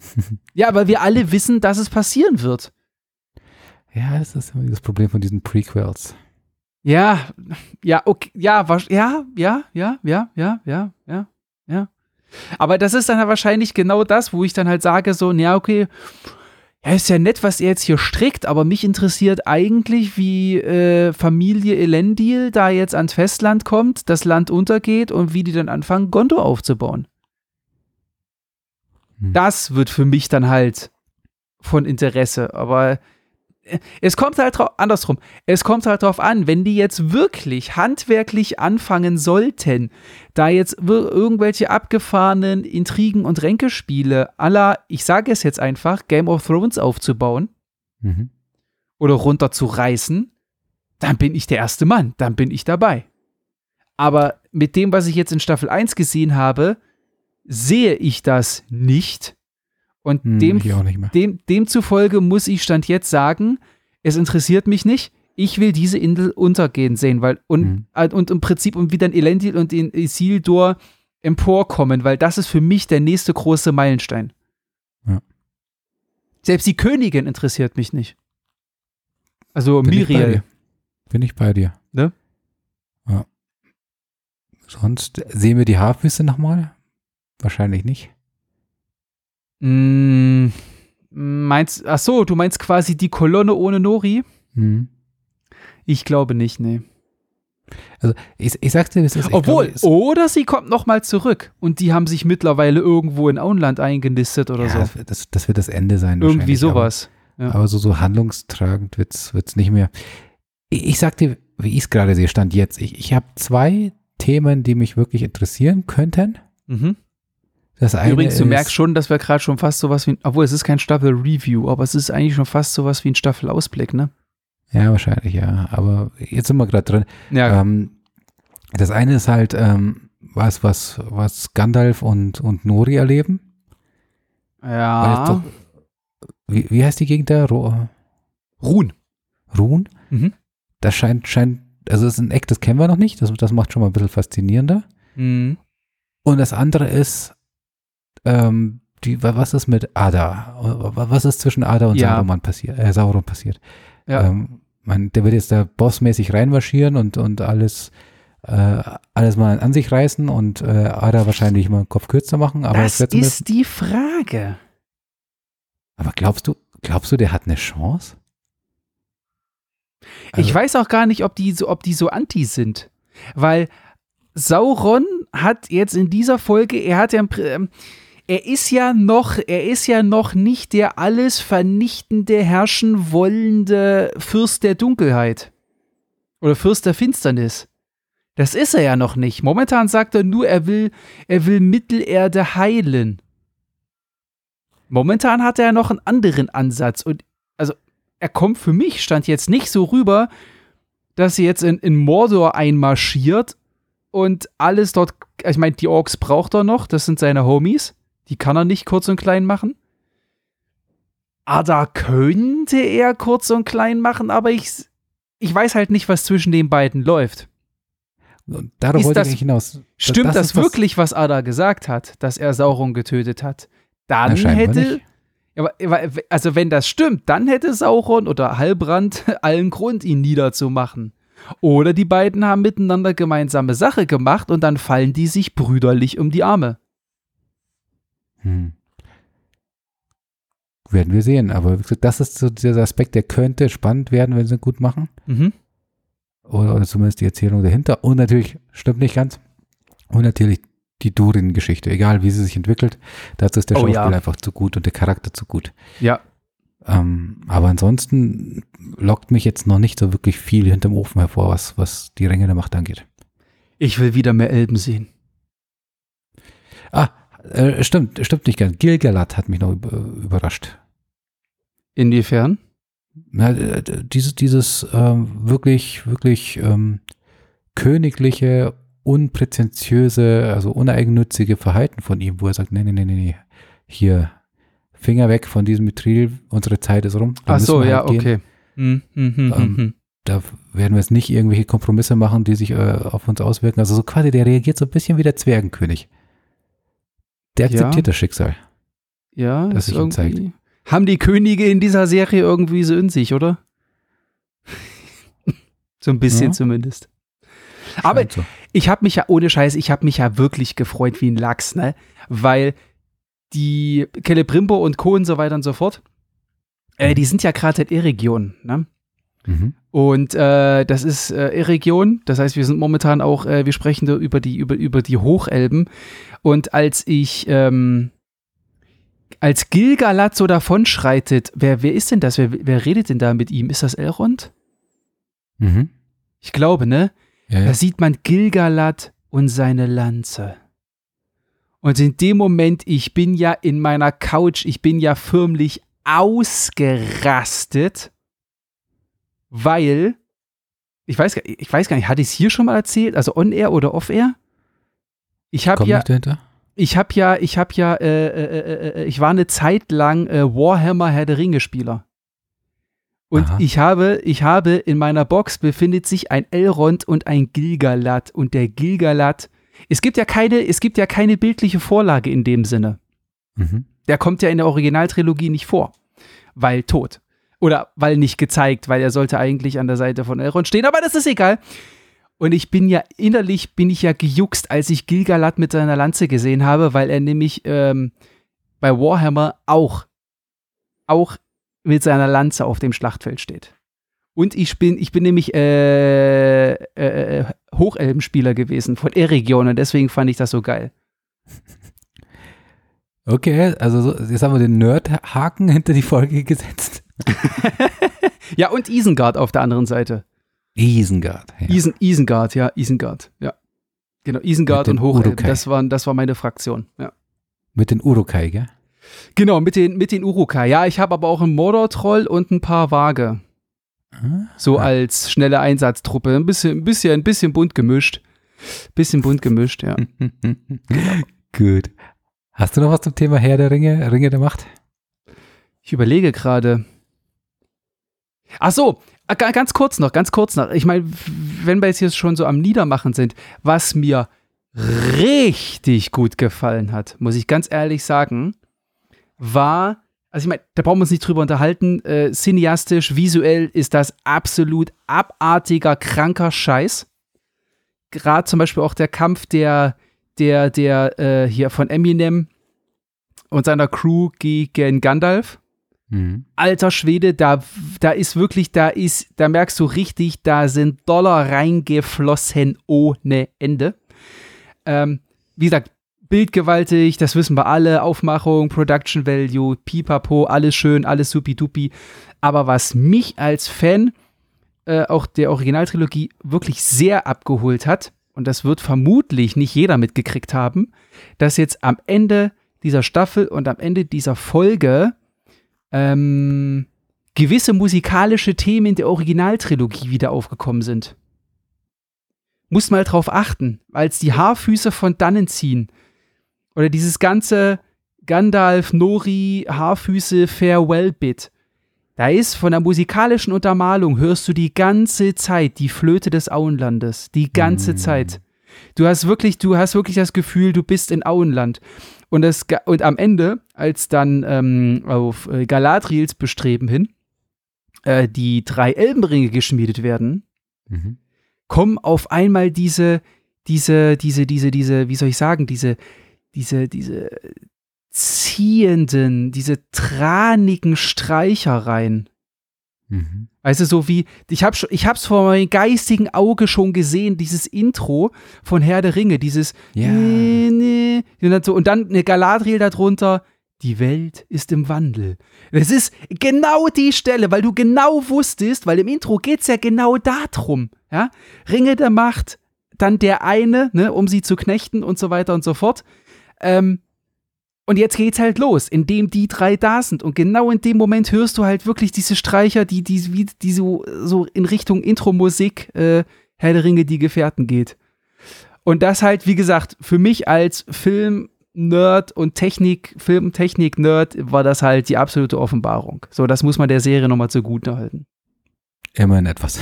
ja, aber wir alle wissen, dass es passieren wird. Ja, das ist immer das Problem von diesen Prequels. Ja, ja, okay, ja, ja, ja, ja, ja, ja, ja, ja, aber das ist dann wahrscheinlich genau das, wo ich dann halt sage, so, ja, okay, ja, ist ja nett, was er jetzt hier strickt, aber mich interessiert eigentlich, wie äh, Familie Elendil da jetzt ans Festland kommt, das Land untergeht und wie die dann anfangen, Gondor aufzubauen. Hm. Das wird für mich dann halt von Interesse, aber es kommt halt andersrum. Es kommt halt darauf an, wenn die jetzt wirklich handwerklich anfangen sollten, da jetzt irgendwelche abgefahrenen Intrigen und Ränkespiele aller, ich sage es jetzt einfach, Game of Thrones aufzubauen mhm. oder runterzureißen, dann bin ich der erste Mann, dann bin ich dabei. Aber mit dem, was ich jetzt in Staffel 1 gesehen habe, sehe ich das nicht und hm, dem, dem, demzufolge muss ich Stand jetzt sagen, es interessiert mich nicht. Ich will diese Insel untergehen sehen, weil und, hm. Äh, und im Prinzip und wie dann Elendil und Isildur emporkommen, weil das ist für mich der nächste große Meilenstein. Ja. Selbst die Königin interessiert mich nicht. Also Bin Miriel. Ich Bin ich bei dir. Ne? Ja. Sonst sehen wir die Haarfüße nochmal? Wahrscheinlich nicht. Mm, meinst, ach so, du meinst quasi die Kolonne ohne Nori? Mhm. Ich glaube nicht, nee. Also ich, ich sag's dir, es ist. Obwohl, glaube, oder sie kommt nochmal zurück und die haben sich mittlerweile irgendwo in Auenland eingenistet oder ja, so. Das, das wird das Ende sein. Irgendwie sowas. Aber, ja. aber so, so handlungstragend wird's, wird's nicht mehr. Ich, ich sag dir, wie ich es gerade sehe, stand jetzt. Ich, ich habe zwei Themen, die mich wirklich interessieren könnten. Mhm. Das eine Übrigens, du merkst schon, dass wir gerade schon fast sowas wie, obwohl es ist kein Staffel-Review, aber es ist eigentlich schon fast sowas wie ein Staffel-Ausblick, ne? Ja, wahrscheinlich, ja. Aber jetzt sind wir gerade drin. Ja. Ähm, das eine ist halt, ähm, was, was, was Gandalf und, und Nori erleben. Ja. Doch, wie, wie heißt die Gegend da? Ro Ruhn. Ruhn? Mhm. Das scheint, scheint, also das ist ein Eck, das kennen wir noch nicht. Das, das macht schon mal ein bisschen faszinierender. Mhm. Und das andere ist, ähm, die, was ist mit Ada? Was ist zwischen Ada und ja. Sauron passiert? Äh, Sauron passiert? Ja. Ähm, man, der wird jetzt da bossmäßig reinmarschieren und, und alles, äh, alles mal an sich reißen und äh, Ada wahrscheinlich mal den Kopf kürzer machen. Aber das ist die Frage. Aber glaubst du, glaubst du, der hat eine Chance? Also, ich weiß auch gar nicht, ob die so, ob die so anti sind. Weil Sauron hat jetzt in dieser Folge, er hat ja, ähm, er ist ja noch, er ist ja noch nicht der alles vernichtende, herrschen wollende Fürst der Dunkelheit. Oder Fürst der Finsternis. Das ist er ja noch nicht. Momentan sagt er nur, er will, er will Mittelerde heilen. Momentan hat er ja noch einen anderen Ansatz. Und also, er kommt für mich, stand jetzt nicht so rüber, dass sie jetzt in, in Mordor einmarschiert und alles dort. Ich meine, die Orks braucht er noch, das sind seine Homies. Die kann er nicht kurz und klein machen. Ada könnte er kurz und klein machen, aber ich, ich weiß halt nicht, was zwischen den beiden läuft. darauf wollte das, ich hinaus. Stimmt das, das wirklich, was Ada gesagt hat, dass er Sauron getötet hat? Dann hätte. also, wenn das stimmt, dann hätte Sauron oder Halbrand allen Grund, ihn niederzumachen. Oder die beiden haben miteinander gemeinsame Sache gemacht und dann fallen die sich brüderlich um die Arme. Hm. Werden wir sehen. Aber das ist so dieser Aspekt, der könnte spannend werden, wenn sie gut machen. Mhm. Oder, oder, zumindest die Erzählung dahinter. Und natürlich, stimmt nicht ganz. Und natürlich die Durin-Geschichte, egal wie sie sich entwickelt. Dazu ist der oh, Schauspieler ja. einfach zu gut und der Charakter zu gut. Ja. Ähm, aber ansonsten lockt mich jetzt noch nicht so wirklich viel hinterm Ofen hervor, was, was die Ränge der Macht angeht. Ich will wieder mehr Elben sehen. Ah, äh, stimmt, stimmt nicht ganz. Gilgalad hat mich noch überrascht. Inwiefern? Na, dieses, dieses ähm, wirklich, wirklich ähm, königliche, unprätentiöse, also uneigennützige Verhalten von ihm, wo er sagt, nee, nee, nee, nee, nee, hier, Finger weg von diesem Mithril, unsere Zeit ist rum. Ach so, halt ja, gehen. okay. Hm, hm, ähm, da werden wir jetzt nicht irgendwelche Kompromisse machen, die sich äh, auf uns auswirken. Also so quasi, der reagiert so ein bisschen wie der Zwergenkönig. Der akzeptiert ja. das Schicksal. Ja, das sich ihm zeigt. Haben die Könige in dieser Serie irgendwie so in sich, oder? so ein bisschen ja. zumindest. Aber so. ich habe mich ja, ohne Scheiß, ich habe mich ja wirklich gefreut wie ein Lachs, ne? Weil die Celebrimbo und Co. und so weiter und so fort, äh, die sind ja gerade in E-Region, ne? Mhm. Und äh, das ist äh, E-Region, das heißt, wir sind momentan auch, äh, wir sprechen da über die, über, über die Hochelben. Und als ich, ähm, als Gilgalad so davonschreitet, wer, wer ist denn das? Wer, wer redet denn da mit ihm? Ist das Elrond? Mhm. Ich glaube, ne? Ja, ja. Da sieht man Gilgalad und seine Lanze. Und in dem Moment, ich bin ja in meiner Couch, ich bin ja förmlich ausgerastet weil ich weiß, ich weiß gar nicht, hatte ich es hier schon mal erzählt, also on air oder off air? Ich habe ja, ich habe ja, ich habe ja, äh, äh, äh, äh, ich war eine Zeit lang äh, Warhammer Herr der Ringe Spieler. Und Aha. ich habe, ich habe in meiner Box befindet sich ein Elrond und ein Gilgalad und der Gilgalad. Es gibt ja keine, es gibt ja keine bildliche Vorlage in dem Sinne. Mhm. Der kommt ja in der Originaltrilogie nicht vor. weil tot. Oder weil nicht gezeigt, weil er sollte eigentlich an der Seite von Elrond stehen, aber das ist egal. Und ich bin ja innerlich bin ich ja gejuckst, als ich Gilgalad mit seiner Lanze gesehen habe, weil er nämlich ähm, bei Warhammer auch, auch mit seiner Lanze auf dem Schlachtfeld steht. Und ich bin, ich bin nämlich äh, äh, äh Hochelbenspieler gewesen von E-Region und deswegen fand ich das so geil. Okay, also jetzt haben wir den Nerd-Haken hinter die Folge gesetzt. Ja, und Isengard auf der anderen Seite. Isengard. Ja. Isen, Isengard, ja, Isengard, ja. Genau, Isengard und Hochelben, das, waren, das war meine Fraktion, ja. Mit den Urukai, gell? Genau, mit den, mit den Urukai. Ja, ich habe aber auch einen Mordor-Troll und ein paar Waage. Ah. So als schnelle Einsatztruppe. Ein bisschen, ein bisschen, ein bisschen bunt gemischt. Bisschen bunt gemischt, ja. Gut. Hast du noch was zum Thema Herr der Ringe, Ringe der Macht? Ich überlege gerade. Ach so, äh, ganz kurz noch, ganz kurz noch. Ich meine, wenn wir jetzt hier schon so am Niedermachen sind, was mir richtig gut gefallen hat, muss ich ganz ehrlich sagen, war, also ich meine, da brauchen wir uns nicht drüber unterhalten, äh, cineastisch, visuell ist das absolut abartiger, kranker Scheiß. Gerade zum Beispiel auch der Kampf der, der, der äh, hier von Eminem und seiner Crew gegen Gandalf. Mhm. Alter Schwede, da, da ist wirklich, da ist, da merkst du richtig, da sind Dollar reingeflossen ohne Ende. Ähm, wie gesagt, bildgewaltig, das wissen wir alle, Aufmachung, Production Value, pipapo, alles schön, alles supi-dupi. Aber was mich als Fan äh, auch der Originaltrilogie wirklich sehr abgeholt hat, und das wird vermutlich nicht jeder mitgekriegt haben, dass jetzt am Ende dieser Staffel und am Ende dieser Folge ähm, gewisse musikalische Themen der Originaltrilogie wieder aufgekommen sind. Muss mal drauf achten, als die Haarfüße von Dannen ziehen. Oder dieses ganze Gandalf, Nori, Haarfüße, Farewell-Bit. Da ist von der musikalischen Untermalung hörst du die ganze Zeit die Flöte des Auenlandes. Die ganze mm. Zeit. Du hast wirklich, du hast wirklich das Gefühl, du bist in Auenland. Und, das, und am Ende, als dann ähm, auf äh, Galadriels Bestreben hin äh, die drei Elbenringe geschmiedet werden, mhm. kommen auf einmal diese, diese, diese, diese, diese, wie soll ich sagen, diese, diese, diese ziehenden, diese tranigen Streicher rein. Mhm. Weißt du, so wie, ich, hab, ich hab's vor meinem geistigen Auge schon gesehen, dieses Intro von Herr der Ringe, dieses ja. nee, nee, und, dann so, und dann eine Galadriel darunter, die Welt ist im Wandel. Das ist genau die Stelle, weil du genau wusstest, weil im Intro geht's ja genau darum, ja, Ringe der Macht, dann der eine, ne, um sie zu knechten und so weiter und so fort. Ähm, und jetzt geht's halt los, indem die drei da sind. Und genau in dem Moment hörst du halt wirklich diese Streicher, die, die, die so, so in Richtung Intro-Musik äh, Herr der Ringe, die Gefährten geht. Und das halt, wie gesagt, für mich als Film-Nerd und Technik, Film-Technik-Nerd war das halt die absolute Offenbarung. So, das muss man der Serie nochmal zugute halten. Immerhin etwas.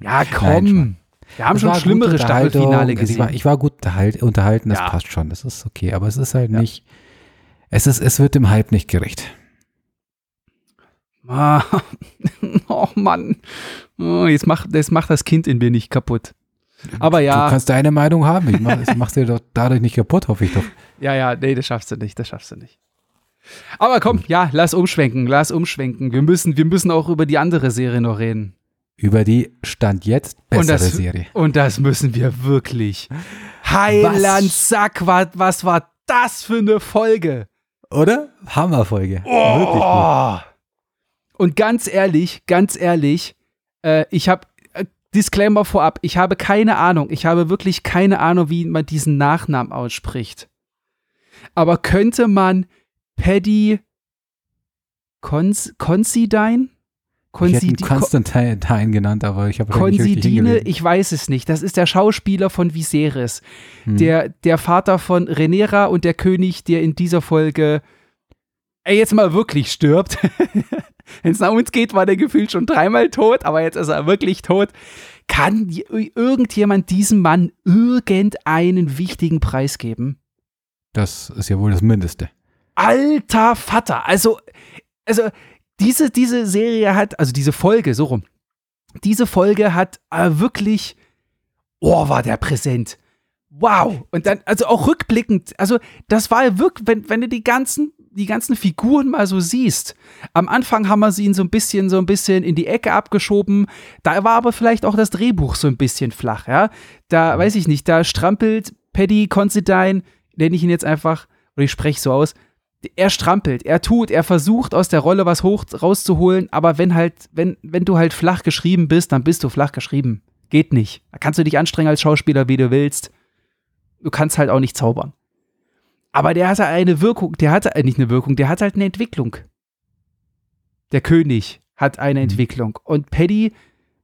ja, komm. Nein, wir haben schon schlimmere Staffelfinale gesehen. Ich war, ich war gut unterhalten, das ja. passt schon, das ist okay. Aber es ist halt ja. nicht, es ist, es wird dem Hype nicht gerecht. oh Mann, oh, jetzt, macht, jetzt macht das Kind in mir nicht kaputt. Aber ja. Du kannst deine Meinung haben. Ich mach, das machst du doch dadurch nicht kaputt, hoffe ich doch. Ja, ja, nee, das schaffst du nicht, das schaffst du nicht. Aber komm, ja, lass umschwenken, lass umschwenken. Wir müssen, wir müssen auch über die andere Serie noch reden über die Stand jetzt bessere und das, Serie. Und das müssen wir wirklich. Heiland Sack, was, was war das für eine Folge? Oder? Hammerfolge. Oh. Wirklich gut. Und ganz ehrlich, ganz ehrlich, äh, ich habe äh, Disclaimer vorab, ich habe keine Ahnung, ich habe wirklich keine Ahnung, wie man diesen Nachnamen ausspricht. Aber könnte man Paddy Cons Considine? Konsidine. Ich Konstantin genannt, aber ich habe Konsidine, ich weiß es nicht. Das ist der Schauspieler von Viserys. Hm. Der, der Vater von Renera und der König, der in dieser Folge ey, jetzt mal wirklich stirbt. Wenn es nach uns geht, war der gefühlt schon dreimal tot, aber jetzt ist er wirklich tot. Kann irgendjemand diesem Mann irgendeinen wichtigen Preis geben? Das ist ja wohl das Mindeste. Alter Vater, also also diese, diese Serie hat, also diese Folge, so rum, diese Folge hat äh, wirklich, oh, war der präsent. Wow. Und dann, also auch rückblickend, also das war ja wirklich, wenn, wenn du die ganzen, die ganzen Figuren mal so siehst. Am Anfang haben wir sie ihn so ein bisschen, so ein bisschen in die Ecke abgeschoben. Da war aber vielleicht auch das Drehbuch so ein bisschen flach, ja. Da, weiß ich nicht, da strampelt Paddy Considine, nenne ich ihn jetzt einfach, oder ich spreche so aus, er strampelt, er tut, er versucht aus der Rolle was hoch rauszuholen, aber wenn halt, wenn, wenn du halt flach geschrieben bist, dann bist du flach geschrieben. Geht nicht. Da kannst du dich anstrengen als Schauspieler, wie du willst. Du kannst halt auch nicht zaubern. Aber der hatte eine Wirkung, der hatte nicht eine Wirkung, der hat halt eine Entwicklung. Der König hat eine mhm. Entwicklung. Und Paddy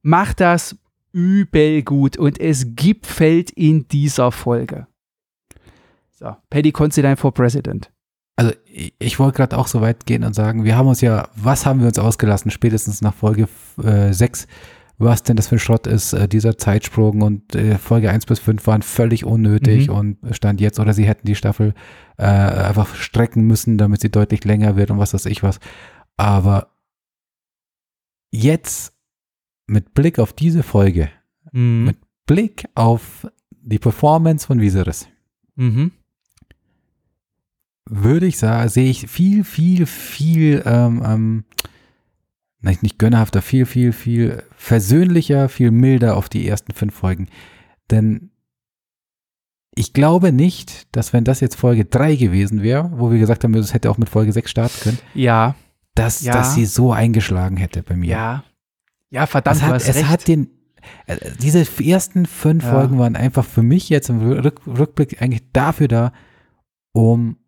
macht das übel gut und es gibt Feld in dieser Folge. So, Paddy Considine for President also ich wollte gerade auch so weit gehen und sagen, wir haben uns ja, was haben wir uns ausgelassen, spätestens nach Folge äh, 6, was denn das für ein Schrott ist, äh, dieser Zeitsprung und äh, Folge 1 bis 5 waren völlig unnötig mhm. und stand jetzt, oder sie hätten die Staffel äh, einfach strecken müssen, damit sie deutlich länger wird und was weiß ich was. Aber jetzt mit Blick auf diese Folge, mhm. mit Blick auf die Performance von Viserys, mhm würde ich sagen, sehe ich viel, viel, viel, ähm, ähm, nicht gönnerhafter, viel, viel, viel versöhnlicher, viel milder auf die ersten fünf Folgen. Denn ich glaube nicht, dass wenn das jetzt Folge 3 gewesen wäre, wo wir gesagt haben, das hätte auch mit Folge 6 starten können. Ja. Dass, ja. dass sie so eingeschlagen hätte bei mir. Ja. Ja, verdammt, es hat, es recht. hat den, äh, diese ersten fünf ja. Folgen waren einfach für mich jetzt im Rückblick eigentlich dafür da, um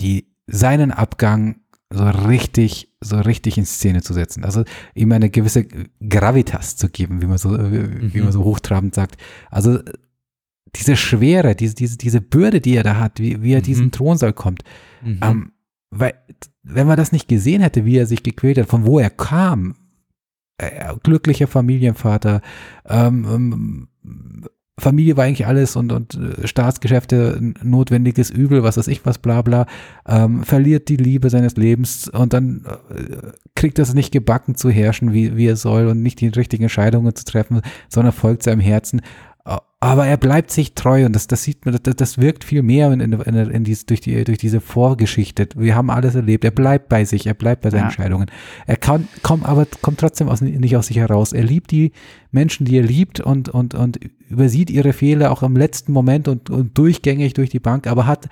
die seinen Abgang so richtig, so richtig in Szene zu setzen. Also ihm eine gewisse Gravitas zu geben, wie man so, mhm. wie man so hochtrabend sagt. Also diese Schwere, diese, diese, diese Bürde, die er da hat, wie, wie er mhm. diesen Thronsaal kommt. Mhm. Ähm, weil, wenn man das nicht gesehen hätte, wie er sich gequält hat, von wo er kam, äh, glücklicher Familienvater, ähm, ähm Familie war eigentlich alles und, und äh, Staatsgeschäfte notwendiges Übel, was weiß ich was, bla bla, ähm, verliert die Liebe seines Lebens und dann äh, kriegt es nicht gebacken zu herrschen, wie, wie er soll und nicht die richtigen Entscheidungen zu treffen, sondern folgt seinem Herzen aber er bleibt sich treu und das, das sieht man, das, das wirkt viel mehr in, in, in, in dies, durch, die, durch diese Vorgeschichte. Wir haben alles erlebt. Er bleibt bei sich, er bleibt bei seinen ja. Entscheidungen. Er kann, kommt aber kommt trotzdem aus, nicht aus sich heraus. Er liebt die Menschen, die er liebt und, und, und übersieht ihre Fehler auch im letzten Moment und, und durchgängig durch die Bank, aber hat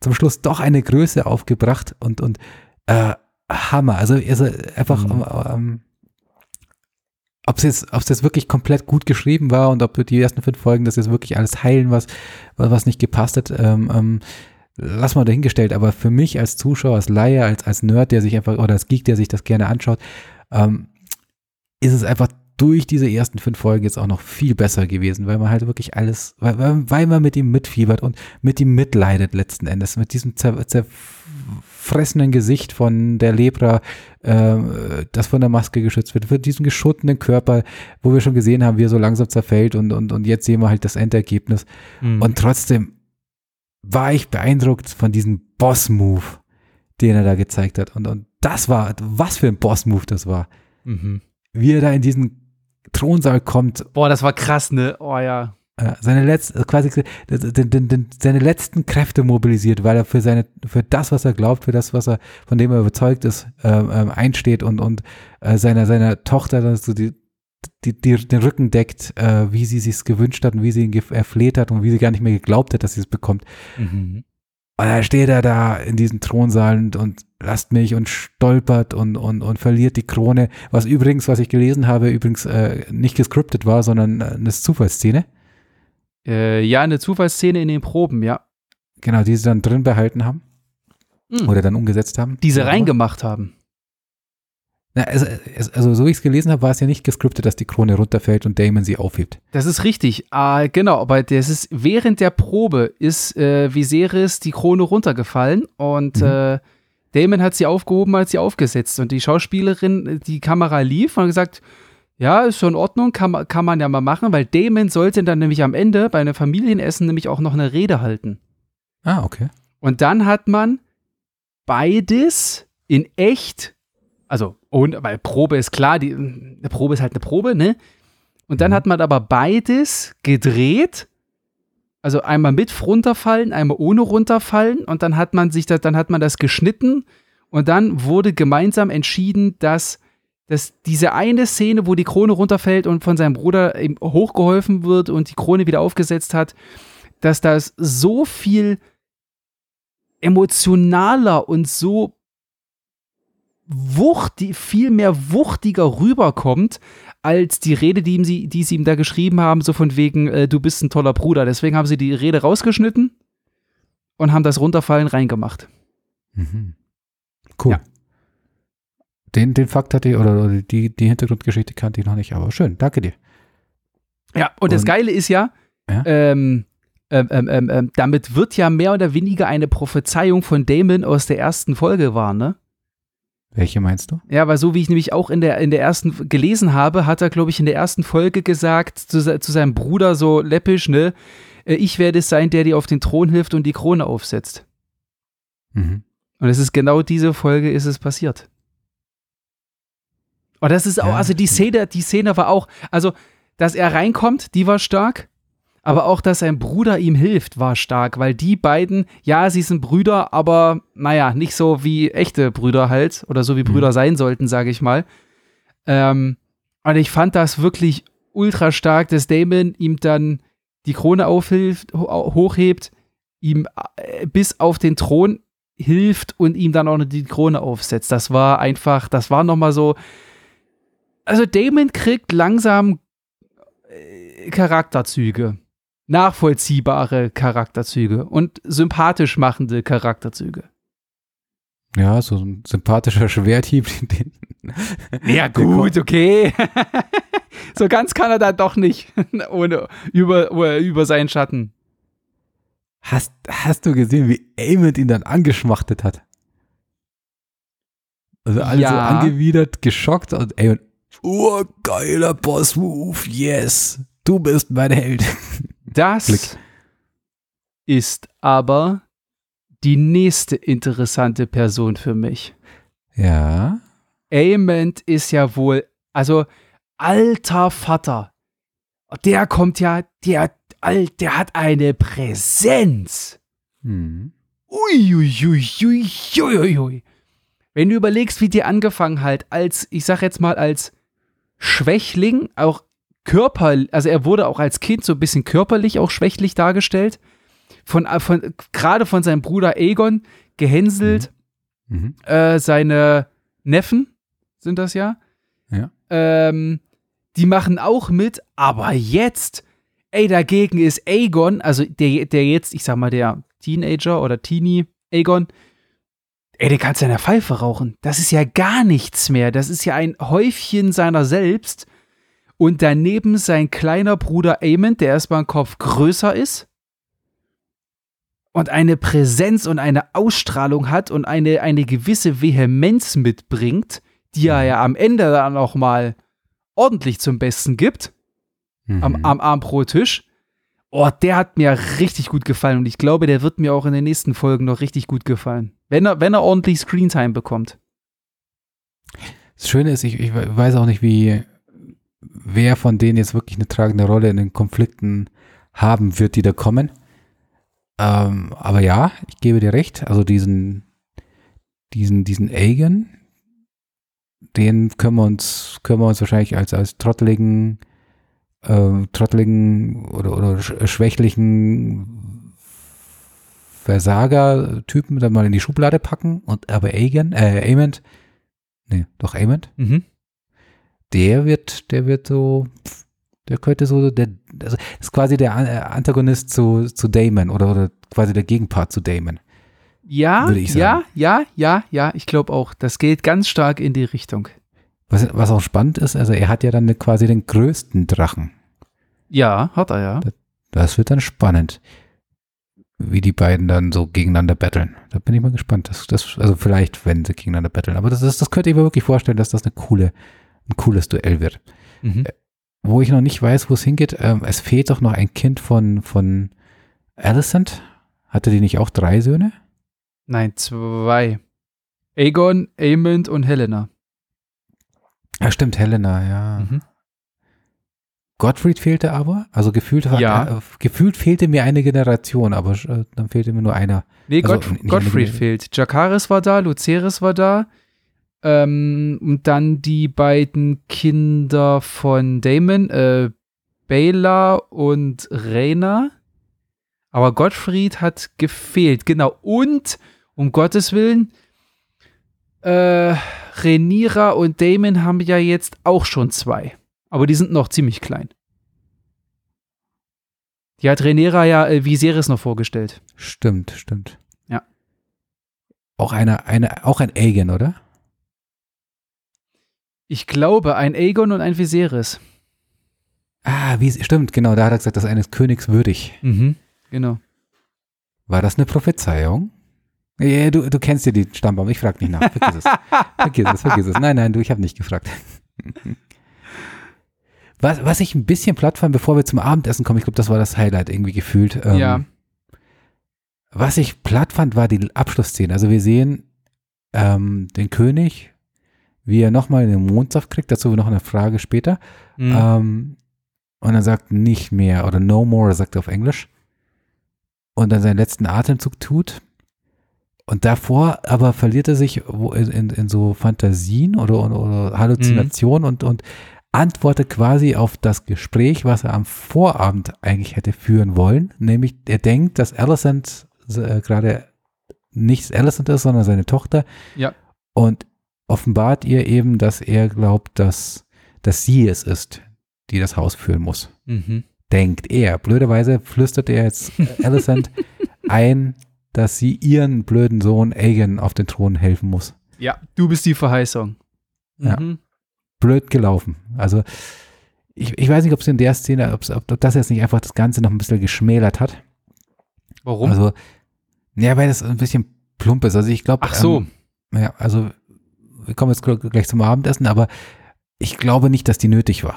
zum Schluss doch eine Größe aufgebracht und, und äh, Hammer. Also, also einfach mhm. ähm, ob es jetzt, ob es jetzt wirklich komplett gut geschrieben war und ob die ersten fünf Folgen das jetzt wirklich alles heilen, was, was nicht gepasst hat, ähm, ähm, lass mal dahingestellt. Aber für mich als Zuschauer, als Laie, als, als Nerd, der sich einfach, oder als Geek, der sich das gerne anschaut, ähm, ist es einfach durch diese ersten fünf Folgen jetzt auch noch viel besser gewesen, weil man halt wirklich alles, weil, weil man mit ihm mitfiebert und mit ihm mitleidet letzten Endes, mit diesem zer, zer fressenden Gesicht von der Lepra, äh, das von der Maske geschützt wird, für diesen geschuttenen Körper, wo wir schon gesehen haben, wie er so langsam zerfällt und, und, und jetzt sehen wir halt das Endergebnis. Mhm. Und trotzdem war ich beeindruckt von diesem Boss-Move, den er da gezeigt hat. Und, und das war, was für ein Boss-Move das war. Mhm. Wie er da in diesen Thronsaal kommt. Boah, das war krass, ne? Oh ja seine letzten, quasi den, den, den, seine letzten Kräfte mobilisiert, weil er für seine, für das, was er glaubt, für das, was er, von dem er überzeugt ist, ähm, ähm einsteht und, und äh, seiner, seiner Tochter dann so die, die, die, den Rücken deckt, äh, wie sie sich's gewünscht hat und wie sie ihn erfleht hat und wie sie gar nicht mehr geglaubt hat, dass sie es bekommt. Mhm. Und dann steht er da in diesem Thronsaal und, und lasst mich und stolpert und, und, und verliert die Krone, was übrigens, was ich gelesen habe, übrigens äh, nicht gescriptet war, sondern äh, eine Zufallsszene. Äh, ja, eine Zufallsszene in den Proben, ja. Genau, die sie dann drin behalten haben. Mhm. Oder dann umgesetzt haben. Die sie reingemacht haben. Na, also, also, so wie ich es gelesen habe, war es ja nicht gescriptet, dass die Krone runterfällt und Damon sie aufhebt. Das ist richtig. Ah, genau, aber das ist während der Probe ist äh, Viserys die Krone runtergefallen und mhm. äh, Damon hat sie aufgehoben, als sie aufgesetzt. Und die Schauspielerin, die Kamera lief und hat gesagt, ja, ist schon in Ordnung, kann, kann man ja mal machen, weil Damon sollte dann nämlich am Ende bei einem Familienessen nämlich auch noch eine Rede halten. Ah, okay. Und dann hat man beides in echt Also, und, weil Probe ist klar, die, eine Probe ist halt eine Probe, ne? Und dann mhm. hat man aber beides gedreht. Also einmal mit runterfallen, einmal ohne runterfallen. Und dann hat man sich das, dann hat man das geschnitten. Und dann wurde gemeinsam entschieden, dass, dass diese eine Szene, wo die Krone runterfällt und von seinem Bruder hochgeholfen wird und die Krone wieder aufgesetzt hat, dass das so viel emotionaler und so wuchtig, viel mehr wuchtiger rüberkommt, als die Rede, die, ihm sie, die sie ihm da geschrieben haben, so von wegen, äh, du bist ein toller Bruder. Deswegen haben sie die Rede rausgeschnitten und haben das Runterfallen reingemacht. Mhm. Cool. Ja. Den, den Fakt hatte ich, oder, oder, die, die Hintergrundgeschichte kannte ich noch nicht, aber schön, danke dir. Ja, und, und das Geile ist ja, ja? Ähm, ähm, ähm, ähm, ähm damit wird ja mehr oder weniger eine Prophezeiung von Damon aus der ersten Folge wahr, ne? Welche meinst du? Ja, weil so wie ich nämlich auch in der, in der ersten gelesen habe, hat er, glaube ich, in der ersten Folge gesagt zu, zu seinem Bruder so läppisch, ne, äh, ich werde es sein, der dir auf den Thron hilft und die Krone aufsetzt. Mhm. Und es ist genau diese Folge ist es passiert. Und das ist auch, also die Szene, die Szene war auch, also, dass er reinkommt, die war stark. Aber auch, dass sein Bruder ihm hilft, war stark, weil die beiden, ja, sie sind Brüder, aber naja, nicht so wie echte Brüder halt oder so wie mhm. Brüder sein sollten, sage ich mal. Ähm, und ich fand das wirklich ultra stark, dass Damon ihm dann die Krone aufhilft, hochhebt, ihm äh, bis auf den Thron hilft und ihm dann auch noch die Krone aufsetzt. Das war einfach, das war nochmal so. Also Damon kriegt langsam äh, Charakterzüge nachvollziehbare Charakterzüge und sympathisch machende Charakterzüge. Ja, so ein sympathischer Schwerthieb. Den, ja, gut, okay. so ganz kann er da doch nicht ohne, über, über seinen Schatten. Hast, hast du gesehen, wie Amond ihn dann angeschmachtet hat? Also alle ja. so angewidert, geschockt und Amond, oh, geiler Boss-Move, yes, du bist mein Held. Das Klick. ist aber die nächste interessante Person für mich. Ja. Ament ist ja wohl, also alter Vater. Der kommt ja, der, der hat eine Präsenz. Hm. Uiuiuiuiuiui. Wenn du überlegst, wie die angefangen hat, als, ich sag jetzt mal, als Schwächling, auch Körper, also er wurde auch als Kind so ein bisschen körperlich auch schwächlich dargestellt. Von, äh, von gerade von seinem Bruder Aegon gehänselt. Mhm. Mhm. Äh, seine Neffen sind das ja. Ja. Ähm, die machen auch mit, aber jetzt, ey, dagegen ist Aegon, also der, der jetzt, ich sag mal, der Teenager oder Teenie Aegon, ey, der kannst ja in der Pfeife rauchen. Das ist ja gar nichts mehr. Das ist ja ein Häufchen seiner selbst und daneben sein kleiner Bruder Eamon, der erstmal einen Kopf größer ist und eine Präsenz und eine Ausstrahlung hat und eine, eine gewisse Vehemenz mitbringt, die er ja am Ende dann auch mal ordentlich zum Besten gibt, mhm. am, am Armbrot-Tisch. Oh, der hat mir richtig gut gefallen und ich glaube, der wird mir auch in den nächsten Folgen noch richtig gut gefallen, wenn er, wenn er ordentlich Screentime bekommt. Das Schöne ist, ich, ich weiß auch nicht, wie, wer von denen jetzt wirklich eine tragende Rolle in den Konflikten haben wird, die da kommen. Ähm, aber ja, ich gebe dir recht. Also diesen, diesen, diesen Aegon, den können wir uns, können wir uns wahrscheinlich als, als trotteligen, äh, trotteligen oder, oder schwächlichen Versager-Typen dann mal in die Schublade packen und aber Aegon, äh, Amond, nee, doch Amond, mhm der wird, der wird so, der könnte so, der, also ist quasi der äh, Antagonist zu, zu Damon oder, oder quasi der Gegenpart zu Damon. Ja, ja, ja, ja, ja, ich glaube auch. Das geht ganz stark in die Richtung. Was, was auch spannend ist, also er hat ja dann quasi den größten Drachen. Ja, hat er ja. Das, das wird dann spannend, wie die beiden dann so gegeneinander battlen. Da bin ich mal gespannt. Das, das, also vielleicht, wenn sie gegeneinander battlen. Aber das, ist, das könnte ich mir wirklich vorstellen, dass das eine coole, ein cooles Duell wird. Mhm. Äh, wo ich noch nicht weiß, wo es hingeht, ähm, es fehlt doch noch ein Kind von, von Alicent. Hatte die nicht auch drei Söhne? Nein, zwei. Aegon, Aemond und Helena. Ja, stimmt, Helena, ja. Mhm. Gottfried fehlte aber, also gefühlt, ja. äh, gefühlt fehlte mir eine Generation, aber äh, dann fehlte mir nur einer. Nee, also, Gott, Gottfried fehlt. Jakaris war da, Luceris war da. Ähm, und dann die beiden Kinder von Damon, äh, Bela und Rena. Aber Gottfried hat gefehlt, genau. Und, um Gottes Willen, äh, Renira und Damon haben ja jetzt auch schon zwei. Aber die sind noch ziemlich klein. Die hat Renera ja äh, Viserys noch vorgestellt. Stimmt, stimmt. Ja. Auch eine, eine, auch ein Aegon, oder? Ich glaube, ein Aegon und ein Viserys. Ah, wie, stimmt, genau, da hat er gesagt, das ist eines Königs würdig. Mhm, genau. War das eine Prophezeiung? Ja, du, du kennst ja die Stammbaum, ich frage nicht nach. Vergiss es. vergiss es, vergiss es. Nein, nein, du, ich habe nicht gefragt. Was, was ich ein bisschen platt fand, bevor wir zum Abendessen kommen, ich glaube, das war das Highlight irgendwie gefühlt. Ähm, ja. Was ich platt fand, war die Abschlussszene. Also wir sehen ähm, den König, wie er nochmal den Mondsaft kriegt, dazu noch eine Frage später. Mhm. Ähm, und er sagt nicht mehr oder no more, sagt er auf Englisch. Und dann seinen letzten Atemzug tut. Und davor aber verliert er sich in, in, in so Fantasien oder, oder, Halluzinationen mhm. und, und antwortet quasi auf das Gespräch, was er am Vorabend eigentlich hätte führen wollen. Nämlich, er denkt, dass Alicent äh, gerade nicht Alicent ist, sondern seine Tochter. Ja. Und offenbart ihr eben, dass er glaubt, dass, dass sie es ist, die das Haus führen muss. Mhm. Denkt er. Blöderweise flüstert er jetzt Alicent ein, dass sie ihren blöden Sohn Aegon auf den Thron helfen muss. Ja, du bist die Verheißung. Ja. Mhm blöd gelaufen. Also ich, ich weiß nicht, ob es in der Szene, ob, ob das jetzt nicht einfach das Ganze noch ein bisschen geschmälert hat. Warum? Also, ja, weil das ein bisschen plump ist. Also ich glaube. Ach so. Ähm, ja, also wir kommen jetzt gleich zum Abendessen, aber ich glaube nicht, dass die nötig war.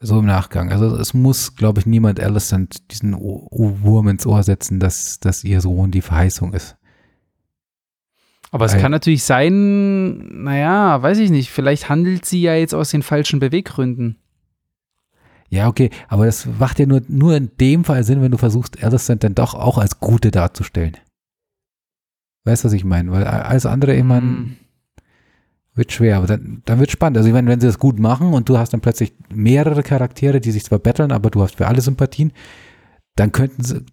So im Nachgang. Also es muss, glaube ich, niemand Alicent diesen Wurm ins Ohr setzen, dass, dass ihr Sohn die Verheißung ist. Aber es kann natürlich sein, naja, weiß ich nicht, vielleicht handelt sie ja jetzt aus den falschen Beweggründen. Ja, okay, aber das macht ja nur, nur in dem Fall Sinn, wenn du versuchst, Alicent dann doch auch als Gute darzustellen. Weißt du, was ich meine? Weil alles andere immer mm. Wird schwer, aber dann, dann wird spannend. Also ich meine, wenn sie das gut machen und du hast dann plötzlich mehrere Charaktere, die sich zwar betteln, aber du hast für alle Sympathien, dann könnten sie,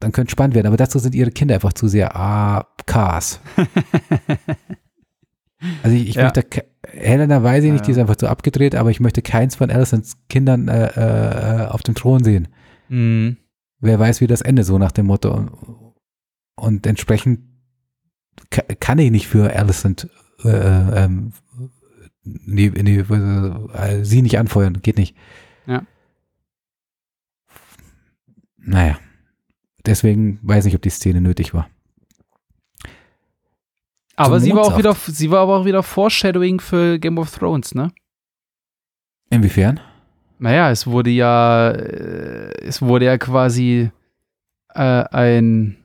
dann könnte es spannend werden. Aber dazu sind ihre Kinder einfach zu sehr AKs. also ich, ich ja. möchte, Helena weiß ich nicht, die ist einfach zu abgedreht, aber ich möchte keins von Alicents Kindern äh, äh, auf dem Thron sehen. Mhm. Wer weiß, wie das Ende so nach dem Motto. Und, und entsprechend kann ich nicht für Alicent äh, ähm, nee, nee, äh, sie nicht anfeuern. Geht nicht. Ja. Naja. Deswegen weiß ich, ob die Szene nötig war. Aber sie war auch wieder, sie war aber auch wieder Foreshadowing für Game of Thrones, ne? Inwiefern? Naja, es wurde ja, äh, es wurde ja quasi äh, ein,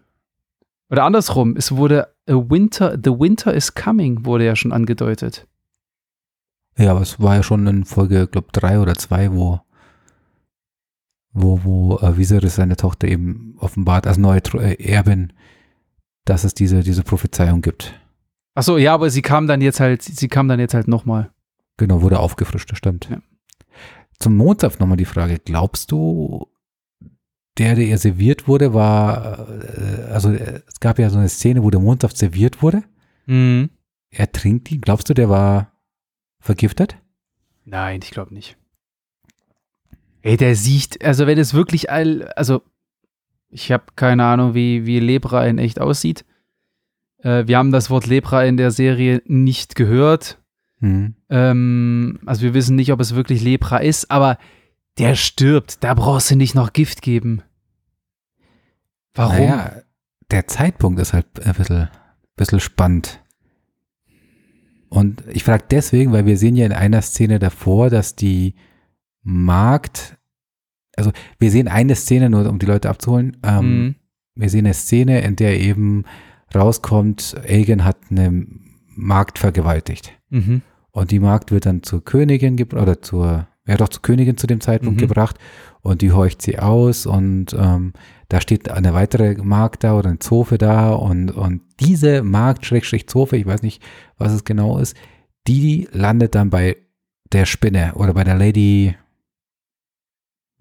oder andersrum, es wurde a Winter, The Winter is Coming, wurde ja schon angedeutet. Ja, aber es war ja schon in Folge, glaube drei oder zwei, wo wo, wo äh, Viserys seine Tochter eben offenbart als neue äh, Erbin, dass es diese, diese Prophezeiung gibt. Ach so, ja, aber sie kam dann jetzt halt, sie kam dann jetzt halt nochmal. Genau, wurde aufgefrischt, das stimmt. Ja. Zum Mondsaft nochmal die Frage, glaubst du, der, der ihr serviert wurde, war, äh, also es gab ja so eine Szene, wo der Mondsaft serviert wurde. Mhm. Er trinkt ihn. Glaubst du, der war vergiftet? Nein, ich glaube nicht. Ey, der sieht, also wenn es wirklich all, also ich habe keine Ahnung, wie, wie Lepra in echt aussieht. Äh, wir haben das Wort Lepra in der Serie nicht gehört. Hm. Ähm, also wir wissen nicht, ob es wirklich Lepra ist, aber der stirbt. Da brauchst du nicht noch Gift geben. Warum? Naja, der Zeitpunkt ist halt ein bisschen, bisschen spannend. Und ich frage deswegen, weil wir sehen ja in einer Szene davor, dass die Markt, also wir sehen eine Szene, nur um die Leute abzuholen. Ähm, mhm. Wir sehen eine Szene, in der eben rauskommt, Aegon hat einen Markt vergewaltigt. Mhm. Und die Magd wird dann zur Königin oder zur, ja doch zur Königin zu dem Zeitpunkt mhm. gebracht und die horcht sie aus und ähm, da steht eine weitere Magd da oder eine Zofe da und, und diese Magd, Schrägstrich Zofe, ich weiß nicht, was es genau ist, die landet dann bei der Spinne oder bei der Lady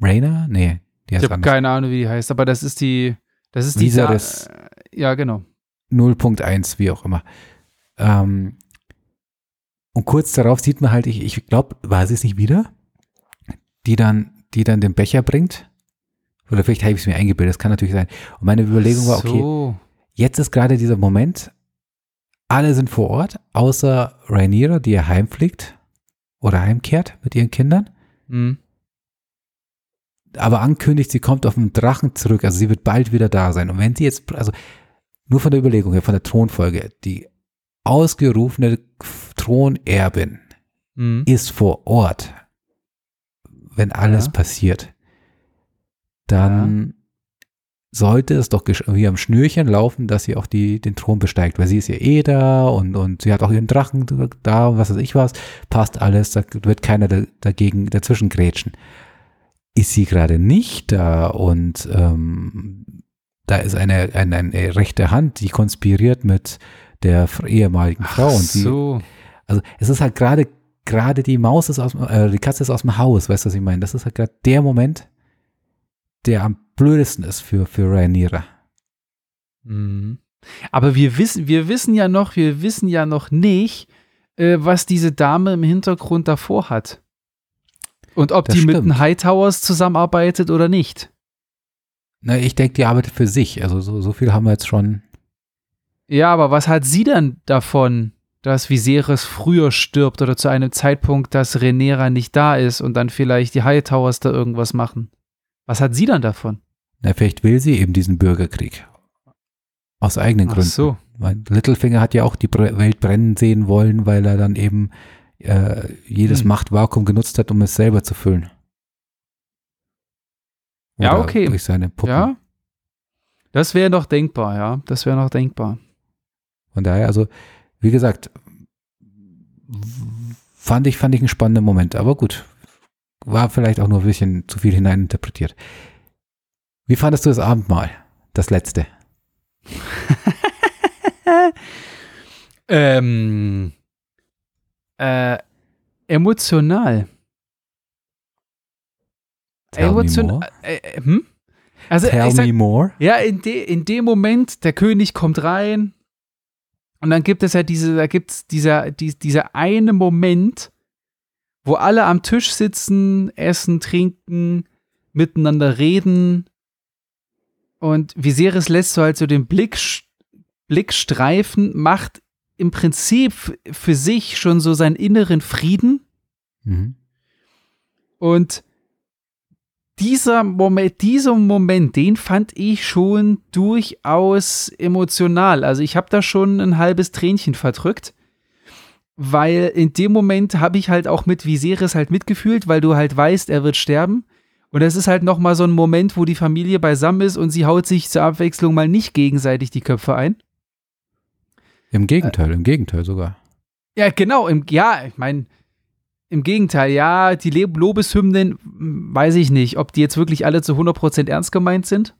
Rainer? Nee, die heißt Ich habe keine Ahnung, wie die heißt, aber das ist die, das ist die, Viserys äh, ja genau. 0.1, wie auch immer. Ähm, und kurz darauf sieht man halt, ich, ich glaube, war sie es nicht wieder, die dann, die dann den Becher bringt. Oder vielleicht habe ich es mir eingebildet, das kann natürlich sein. Und meine Überlegung war, okay, jetzt ist gerade dieser Moment, alle sind vor Ort, außer Rhaenyra, die ja heimfliegt oder heimkehrt mit ihren Kindern. Mhm. Aber ankündigt, sie kommt auf den Drachen zurück, also sie wird bald wieder da sein. Und wenn sie jetzt, also nur von der Überlegung her, von der Thronfolge, die ausgerufene Thronerbin mhm. ist vor Ort, wenn alles ja. passiert, dann ja. sollte es doch wie am Schnürchen laufen, dass sie auch die, den Thron besteigt, weil sie ist ja eh da und, und sie hat auch ihren Drachen da und was weiß ich was, passt alles, da wird keiner da, dagegen dazwischen grätschen. Ist sie gerade nicht da und ähm, da ist eine, eine, eine rechte Hand, die konspiriert mit der ehemaligen Frau. Ach und die, so. Also es ist halt gerade gerade die Maus ist aus äh, die Katze ist aus dem Haus, weißt du, was ich meine? Das ist halt gerade der Moment, der am blödesten ist für für Rhaenyra. Mhm. Aber wir wissen wir wissen ja noch, wir wissen ja noch nicht, äh, was diese Dame im Hintergrund davor hat. Und ob das die stimmt. mit den Hightowers zusammenarbeitet oder nicht. Na, ich denke, die arbeitet für sich. Also so, so viel haben wir jetzt schon ja, aber was hat sie denn davon, dass Viserys früher stirbt oder zu einem Zeitpunkt, dass Renera nicht da ist und dann vielleicht die Hightowers da irgendwas machen? Was hat sie dann davon? Na, vielleicht will sie eben diesen Bürgerkrieg. Aus eigenen Ach Gründen. so. Weil Littlefinger hat ja auch die Welt brennen sehen wollen, weil er dann eben äh, jedes hm. Machtvakuum genutzt hat, um es selber zu füllen. Oder ja, okay. Durch seine Puppen. Ja. Das wäre noch denkbar, ja. Das wäre noch denkbar. Von daher, also, wie gesagt, fand ich, fand ich einen spannenden Moment, aber gut. War vielleicht auch nur ein bisschen zu viel hineininterpretiert. Wie fandest du das Abendmahl? Das letzte? ähm, äh, emotional. Tell Emotion äh, äh, hm? Also, Tell sag, me more. Ja, in, de, in dem Moment, der König kommt rein, und dann gibt es ja diese, da gibt es dieser, die, dieser eine Moment, wo alle am Tisch sitzen, essen, trinken, miteinander reden. Und Viserys lässt so halt so den Blick, Blick streifen, macht im Prinzip für sich schon so seinen inneren Frieden. Mhm. Und dieser Moment, dieser Moment, den fand ich schon durchaus emotional. Also ich habe da schon ein halbes Tränchen verdrückt, weil in dem Moment habe ich halt auch mit Viserys halt mitgefühlt, weil du halt weißt, er wird sterben. Und es ist halt noch mal so ein Moment, wo die Familie beisammen ist und sie haut sich zur Abwechslung mal nicht gegenseitig die Köpfe ein. Im Gegenteil, äh, im Gegenteil sogar. Ja, genau, im, ja, ich meine, im Gegenteil, ja, die Lobeshymnen, weiß ich nicht, ob die jetzt wirklich alle zu 100% ernst gemeint sind.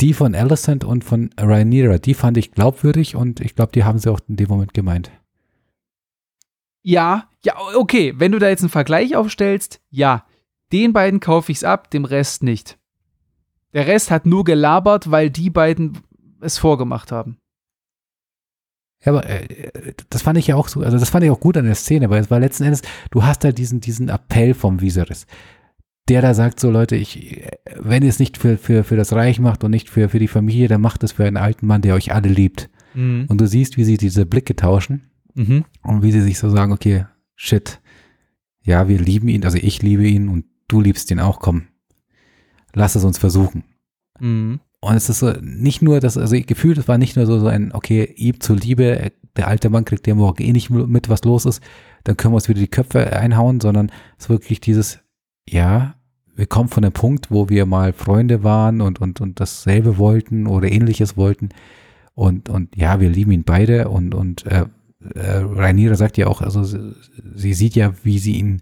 Die von Alicent und von Rhaenyra, die fand ich glaubwürdig und ich glaube, die haben sie auch in dem Moment gemeint. Ja, ja, okay, wenn du da jetzt einen Vergleich aufstellst, ja, den beiden kaufe ich's ab, dem Rest nicht. Der Rest hat nur gelabert, weil die beiden es vorgemacht haben. Ja, aber äh, das fand ich ja auch so, also das fand ich auch gut an der Szene, weil es war letzten Endes, du hast da diesen, diesen Appell vom Viserys, der da sagt so, Leute, ich, wenn ihr es nicht für, für, für das Reich macht und nicht für, für die Familie, dann macht es für einen alten Mann, der euch alle liebt. Mhm. Und du siehst, wie sie diese Blicke tauschen mhm. und wie sie sich so sagen, okay, shit, ja, wir lieben ihn, also ich liebe ihn und du liebst ihn auch, komm, lass es uns versuchen. Mhm. Und es ist so, nicht nur, das, also gefühlt, es war nicht nur so, so ein, okay, ihm zur Liebe, der alte Mann kriegt ja morgen eh nicht mit, was los ist, dann können wir uns wieder die Köpfe einhauen, sondern es ist wirklich dieses, ja, wir kommen von dem Punkt, wo wir mal Freunde waren und, und, und dasselbe wollten oder ähnliches wollten. Und, und ja, wir lieben ihn beide und, und äh, äh, Rhaenyra sagt ja auch, also sie, sie sieht ja, wie sie ihn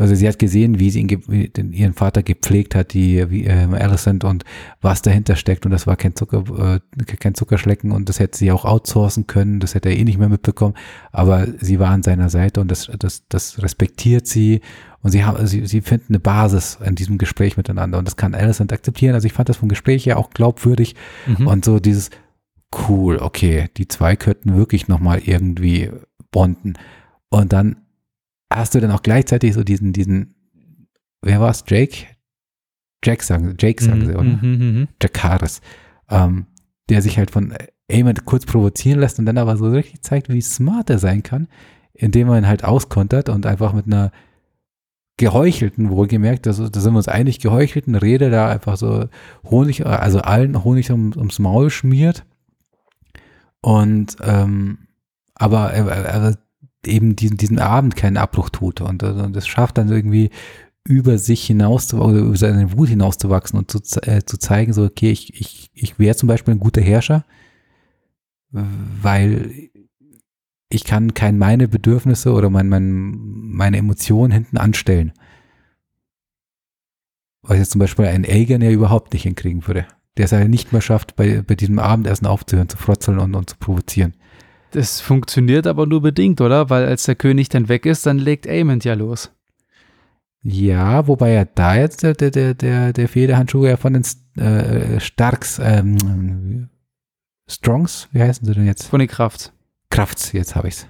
also sie hat gesehen, wie sie ihn, ihren Vater gepflegt hat, die wie, äh, Alicent und was dahinter steckt. Und das war kein Zucker, äh, kein Zuckerschlecken und das hätte sie auch outsourcen können, das hätte er eh nicht mehr mitbekommen, aber sie war an seiner Seite und das, das, das respektiert sie. Und sie haben, sie, sie finden eine Basis in diesem Gespräch miteinander. Und das kann Alicent akzeptieren. Also ich fand das vom Gespräch ja auch glaubwürdig. Mhm. und so dieses cool, okay, die zwei könnten wirklich nochmal irgendwie bonden. Und dann hast du dann auch gleichzeitig so diesen, diesen, wer war es? Jake? Jack sagen, Jake sagen mhm, sie, oder? Jack Harris. Ähm, der sich halt von Eamon kurz provozieren lässt und dann aber so richtig zeigt, wie smart er sein kann, indem er ihn halt auskontert und einfach mit einer geheuchelten, wohlgemerkt, da sind wir uns einig, geheuchelten Rede da einfach so Honig, also allen Honig um, ums Maul schmiert. Und ähm, aber er, er, eben diesen, diesen Abend keinen Abbruch tut und, und das schafft dann irgendwie über sich hinaus oder über seine Wut hinauszuwachsen und zu, äh, zu zeigen, so, okay, ich, ich, ich wäre zum Beispiel ein guter Herrscher, weil ich kann kein meine Bedürfnisse oder mein, mein, meine Emotionen hinten anstellen. Was jetzt zum Beispiel ein Aegon ja überhaupt nicht hinkriegen würde. Der es ja nicht mehr schafft, bei, bei diesem Abendessen aufzuhören, zu frotzeln und, und zu provozieren. Das funktioniert aber nur bedingt, oder? Weil als der König dann weg ist, dann legt Aemond ja los. Ja, wobei ja da jetzt der, der, der, der Federhandschuh ja von den äh, Starks, ähm, Strongs, wie heißen sie denn jetzt? Von den Krafts. Krafts, jetzt habe ich's.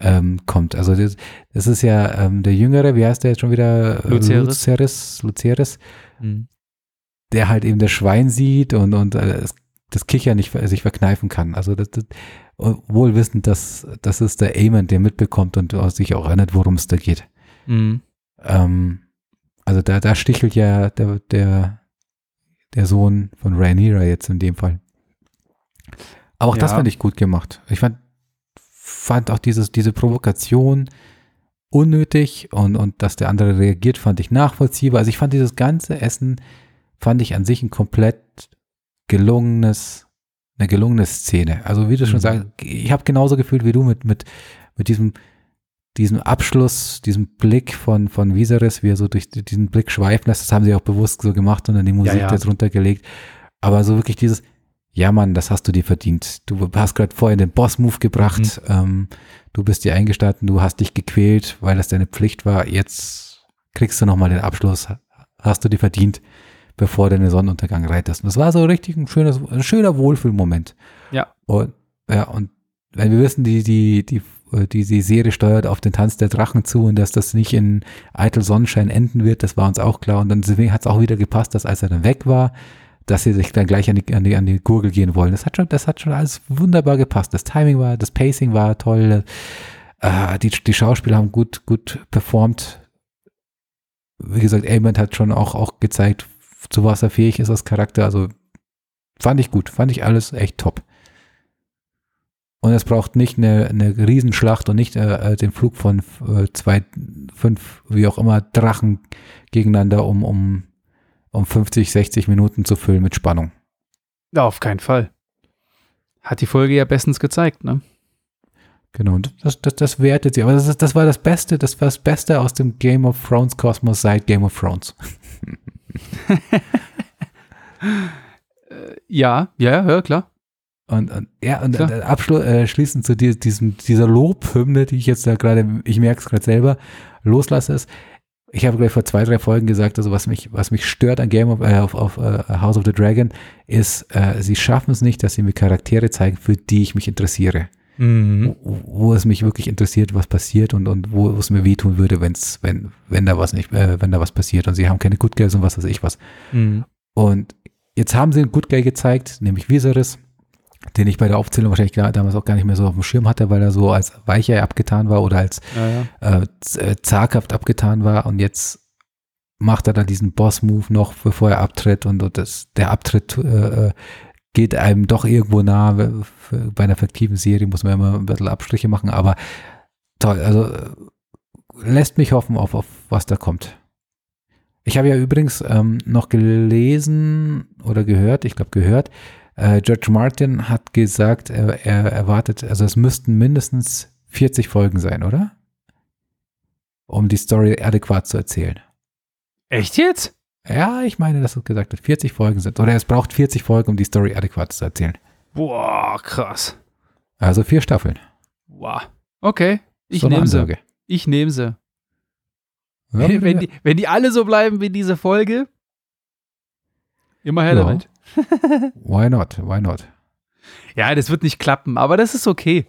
Ähm, kommt. Also das, das ist ja ähm, der Jüngere, wie heißt der jetzt schon wieder? Luceris. Luceris, Luceris mhm. der halt eben das Schwein sieht und, und äh, das Kicher nicht sich verkneifen kann. Also das, das wohl wissend, dass das ist der Eamon, der mitbekommt und sich auch erinnert, worum es da geht. Mhm. Ähm, also da, da stichelt ja der, der, der Sohn von Rhaenyra jetzt in dem Fall. Aber auch ja. das fand ich gut gemacht. Ich fand, fand auch dieses, diese Provokation unnötig und, und dass der andere reagiert, fand ich nachvollziehbar. Also ich fand dieses ganze Essen, fand ich an sich ein komplett gelungenes eine gelungene Szene. Also wie du mhm. schon sagst, ich habe genauso gefühlt wie du mit, mit, mit diesem, diesem Abschluss, diesem Blick von, von Viserys, wie er so durch diesen Blick schweifen lässt, das haben sie auch bewusst so gemacht und dann die Musik ja, ja. jetzt runtergelegt. Aber so wirklich dieses, ja Mann, das hast du dir verdient. Du hast gerade vorher den Boss-Move gebracht, mhm. ähm, du bist dir eingestanden, du hast dich gequält, weil das deine Pflicht war. Jetzt kriegst du nochmal den Abschluss, hast du dir verdient bevor du in den Sonnenuntergang reitest. Und das war so richtig ein, schönes, ein schöner Wohlfühlmoment. Ja. Und, ja, und wenn wir wissen, die, die, die, die, die Serie steuert auf den Tanz der Drachen zu und dass das nicht in eitel Sonnenschein enden wird, das war uns auch klar. Und dann hat es auch wieder gepasst, dass als er dann weg war, dass sie sich dann gleich an die, an die, an die Gurgel gehen wollen. Das hat schon, das hat schon alles wunderbar gepasst. Das Timing war, das Pacing war toll. Äh, die, die Schauspieler haben gut, gut performt. Wie gesagt, Aemond hat schon auch, auch gezeigt, zu was er fähig ist als Charakter. Also fand ich gut, fand ich alles echt top. Und es braucht nicht eine, eine Riesenschlacht und nicht äh, äh den Flug von äh, zwei, fünf, wie auch immer, Drachen gegeneinander, um, um, um 50, 60 Minuten zu füllen mit Spannung. Ja, auf keinen Fall. Hat die Folge ja bestens gezeigt, ne? Genau, und das, das, das wertet sie. Aber das, ist, das war das Beste, das war das Beste aus dem Game of Thrones Kosmos seit Game of Thrones. Ja, ja, ja, klar. Und, und ja, und klar. abschließend äh, zu diesem, dieser Lobhymne, die ich jetzt da gerade, ich merke es gerade selber, loslasse ist. Ich habe gleich vor zwei, drei Folgen gesagt, also was mich, was mich stört an Game of, äh, auf, auf uh, House of the Dragon, ist, äh, sie schaffen es nicht, dass sie mir Charaktere zeigen, für die ich mich interessiere. Mhm. Wo, wo, es mich wirklich interessiert, was passiert und, und wo es mir wehtun würde, wenn's, wenn, wenn da was nicht, äh, wenn da was passiert. Und sie haben keine Good Guys und was weiß ich was. Mhm. Und jetzt haben sie einen Good Guy gezeigt, nämlich Viserys, den ich bei der Aufzählung wahrscheinlich damals auch gar nicht mehr so auf dem Schirm hatte, weil er so als weicher abgetan war oder als ja, ja. Äh, äh, zaghaft abgetan war. Und jetzt macht er da diesen Boss-Move noch, bevor er abtritt und, und das, der Abtritt äh, äh geht einem doch irgendwo nah. Bei einer fiktiven Serie muss man immer ein bisschen Abstriche machen, aber toll, also lässt mich hoffen auf, auf was da kommt. Ich habe ja übrigens ähm, noch gelesen oder gehört, ich glaube gehört, Äh, George Martin hat gesagt, er, er erwartet, also es müssten mindestens 40 Folgen sein, oder? Um die Story adäquat zu erzählen. Echt jetzt? Ja, ich meine, dass er gesagt hat, 40 Folgen sind. Oder es braucht 40 Folgen, um die Story adäquat zu erzählen. Boah, krass. Also vier Staffeln. Wow. Okay, ich so nehme sie. Ich nehme sie. Ja, wenn, die, wenn die alle so bleiben wie diese Folge, immer her ja. damit. why not? Why not? Ja, das wird nicht klappen, aber das ist okay.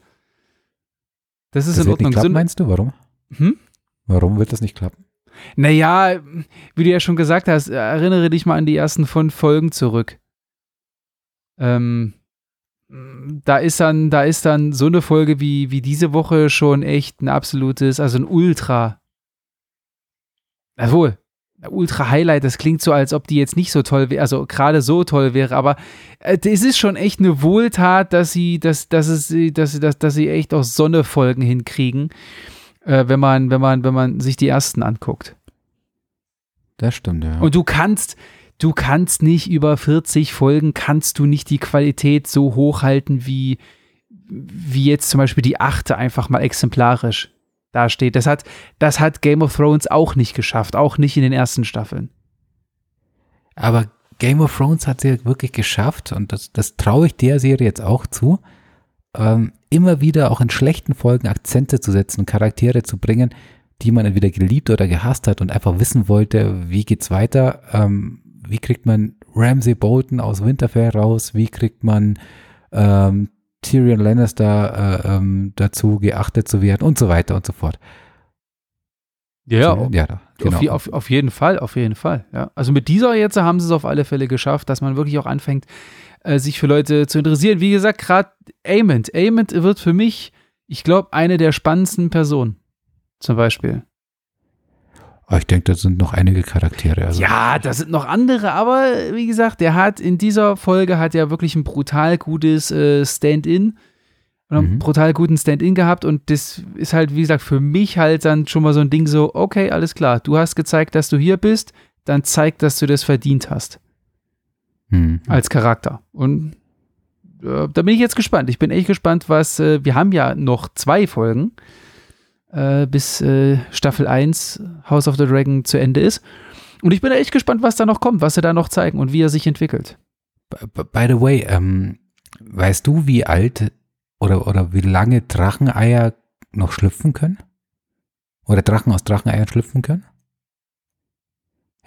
Das ist das in Ordnung. Nicht klappen, meinst du? Warum? Hm? Warum wird das nicht klappen? Naja, wie du ja schon gesagt hast, erinnere dich mal an die ersten fünf Folgen zurück. Ähm, da ist dann, da ist dann so eine Folge wie, wie diese Woche schon echt ein absolutes, also ein Ultra. Jawohl, Ultra Highlight, das klingt so, als ob die jetzt nicht so toll wäre, also gerade so toll wäre, aber äh, es ist schon echt eine Wohltat, dass sie, dass, dass es, dass, dass, dass sie echt auch Sonnefolgen hinkriegen äh, wenn man, wenn man, wenn man sich die ersten anguckt. Das stimmt, ja. Und du kannst, du kannst nicht über 40 Folgen, kannst du nicht die Qualität so hochhalten, wie, wie jetzt zum Beispiel die achte einfach mal exemplarisch dasteht. Das hat, das hat Game of Thrones auch nicht geschafft, auch nicht in den ersten Staffeln. Aber Game of Thrones hat sie wirklich geschafft und das, das traue ich der Serie jetzt auch zu, ähm, immer wieder auch in schlechten Folgen Akzente zu setzen Charaktere zu bringen, die man entweder geliebt oder gehasst hat und einfach wissen wollte, wie geht's weiter, ähm, wie kriegt man Ramsay Bolton aus Winterfell raus, wie kriegt man ähm, Tyrion Lannister äh, ähm, dazu geachtet zu werden und so weiter und so fort. Ja, so, ja genau. auf, auf, auf, jeden Fall, auf jeden Fall. Ja. Also mit dieser jetzt haben sie es auf alle Fälle geschafft, dass man wirklich auch anfängt, äh, sich für Leute zu interessieren. Wie gesagt, gerade Ament. Ament wird für mich, ich glaube, eine der spannendsten Personen. Zum Beispiel. Ah, ich denke, das sind noch einige Charaktere. Also. Ja, das sind noch andere, aber wie gesagt, der hat in dieser Folge hat ja wirklich ein brutal gutes äh, Stand-in, mhm. brutal guten Stand-in gehabt und das ist halt, wie gesagt, für mich halt dann schon mal so ein Ding so, okay, alles klar, du hast gezeigt, dass du hier bist, dann zeig, dass du das verdient hast mhm. als Charakter. Und äh, da bin ich jetzt gespannt. Ich bin echt gespannt, was, äh, wir haben ja noch zwei Folgen, äh, bis äh, Staffel 1 House of the Dragon zu Ende ist. Und ich bin echt gespannt, was da noch kommt, was sie da noch zeigen und wie er sich entwickelt. By the way, ähm, weißt du, wie alt oder, oder wie lange Dracheneier noch schlüpfen können? Oder Drachen aus Dracheneiern schlüpfen können?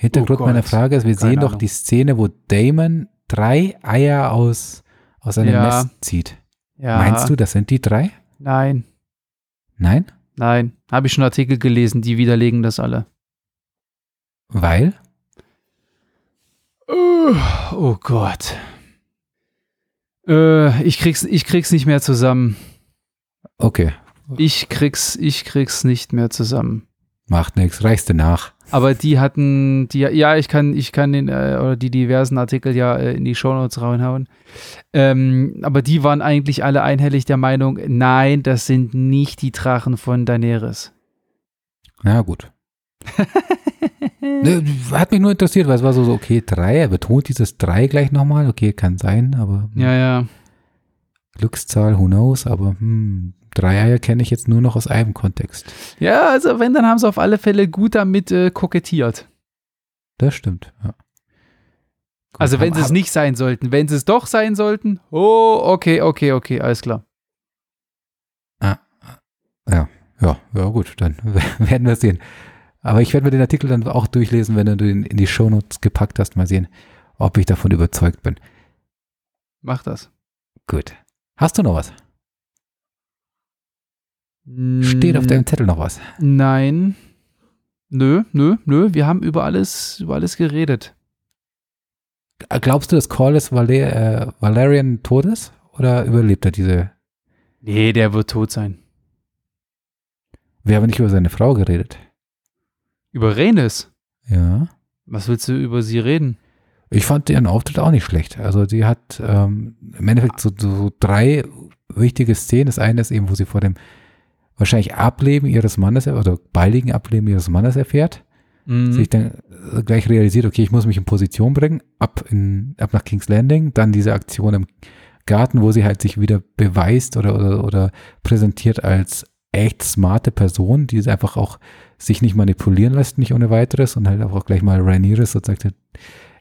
Hintergrund oh meiner Frage ist, wir Keine sehen Ahnung. doch die Szene, wo Damon drei Eier aus, aus einem ja. Nest zieht. Ja. Meinst du, das sind die drei? Nein. Nein? Nein. Habe ich schon Artikel gelesen, die widerlegen das alle. Weil? Oh, oh Gott. Äh, ich, krieg's, ich krieg's nicht mehr zusammen. Okay. Ich krieg's, ich krieg's nicht mehr zusammen. Macht nichts, reichst du nach. Aber die hatten, die, ja, ich kann, ich kann den, äh, oder die diversen Artikel ja äh, in die Shownotes reinhauen. Ähm, aber die waren eigentlich alle einhellig der Meinung, nein, das sind nicht die Drachen von Daenerys. Ja, gut. ne, hat mich nur interessiert, weil es war so, so, okay, drei, er betont dieses drei gleich nochmal, okay, kann sein, aber. Hm. Ja, ja. Glückszahl, who knows, aber hm, drei Eier kenne ich jetzt nur noch aus einem Kontext. Ja, also wenn, dann haben sie auf alle Fälle gut damit äh, kokettiert. Das stimmt, ja. Gut, also wenn sie es nicht sein sollten. Wenn sie es doch sein sollten, oh, okay, okay, okay, alles klar. Ah, ja, ja, ja, gut, dann werden wir sehen. Aber ich werde mir den Artikel dann auch durchlesen, wenn du ihn in die Shownotes gepackt hast. Mal sehen, ob ich davon überzeugt bin. Mach das. Gut. Hast du noch was? Steht auf deinem Zettel noch was? Nein. Nö, nö, nö. Wir haben über alles, über alles geredet. Glaubst du, dass Corlys Valer äh, Valerian tot ist? Oder überlebt er diese? Nee, der wird tot sein. Wir haben nicht über seine Frau geredet. Über Renes? Ja. Was willst du über sie reden? Ich fand ihren Auftritt auch nicht schlecht. Also sie hat ähm, im Endeffekt so, so drei wichtige Szenen. Das eine ist eben, wo sie vor dem wahrscheinlich Ableben ihres Mannes oder baldigen Ableben ihres Mannes erfährt. mhm. sich dann gleich realisiert, okay, ich muss mich in Position bringen, ab, in, ab nach King's Landing, dann diese Aktion im Garten, wo sie halt sich wieder beweist oder, oder, oder präsentiert als echt smarte Person, die einfach auch sich nicht manipulieren lässt, nicht ohne weiteres und halt auch gleich mal Rhaenyra so sagt,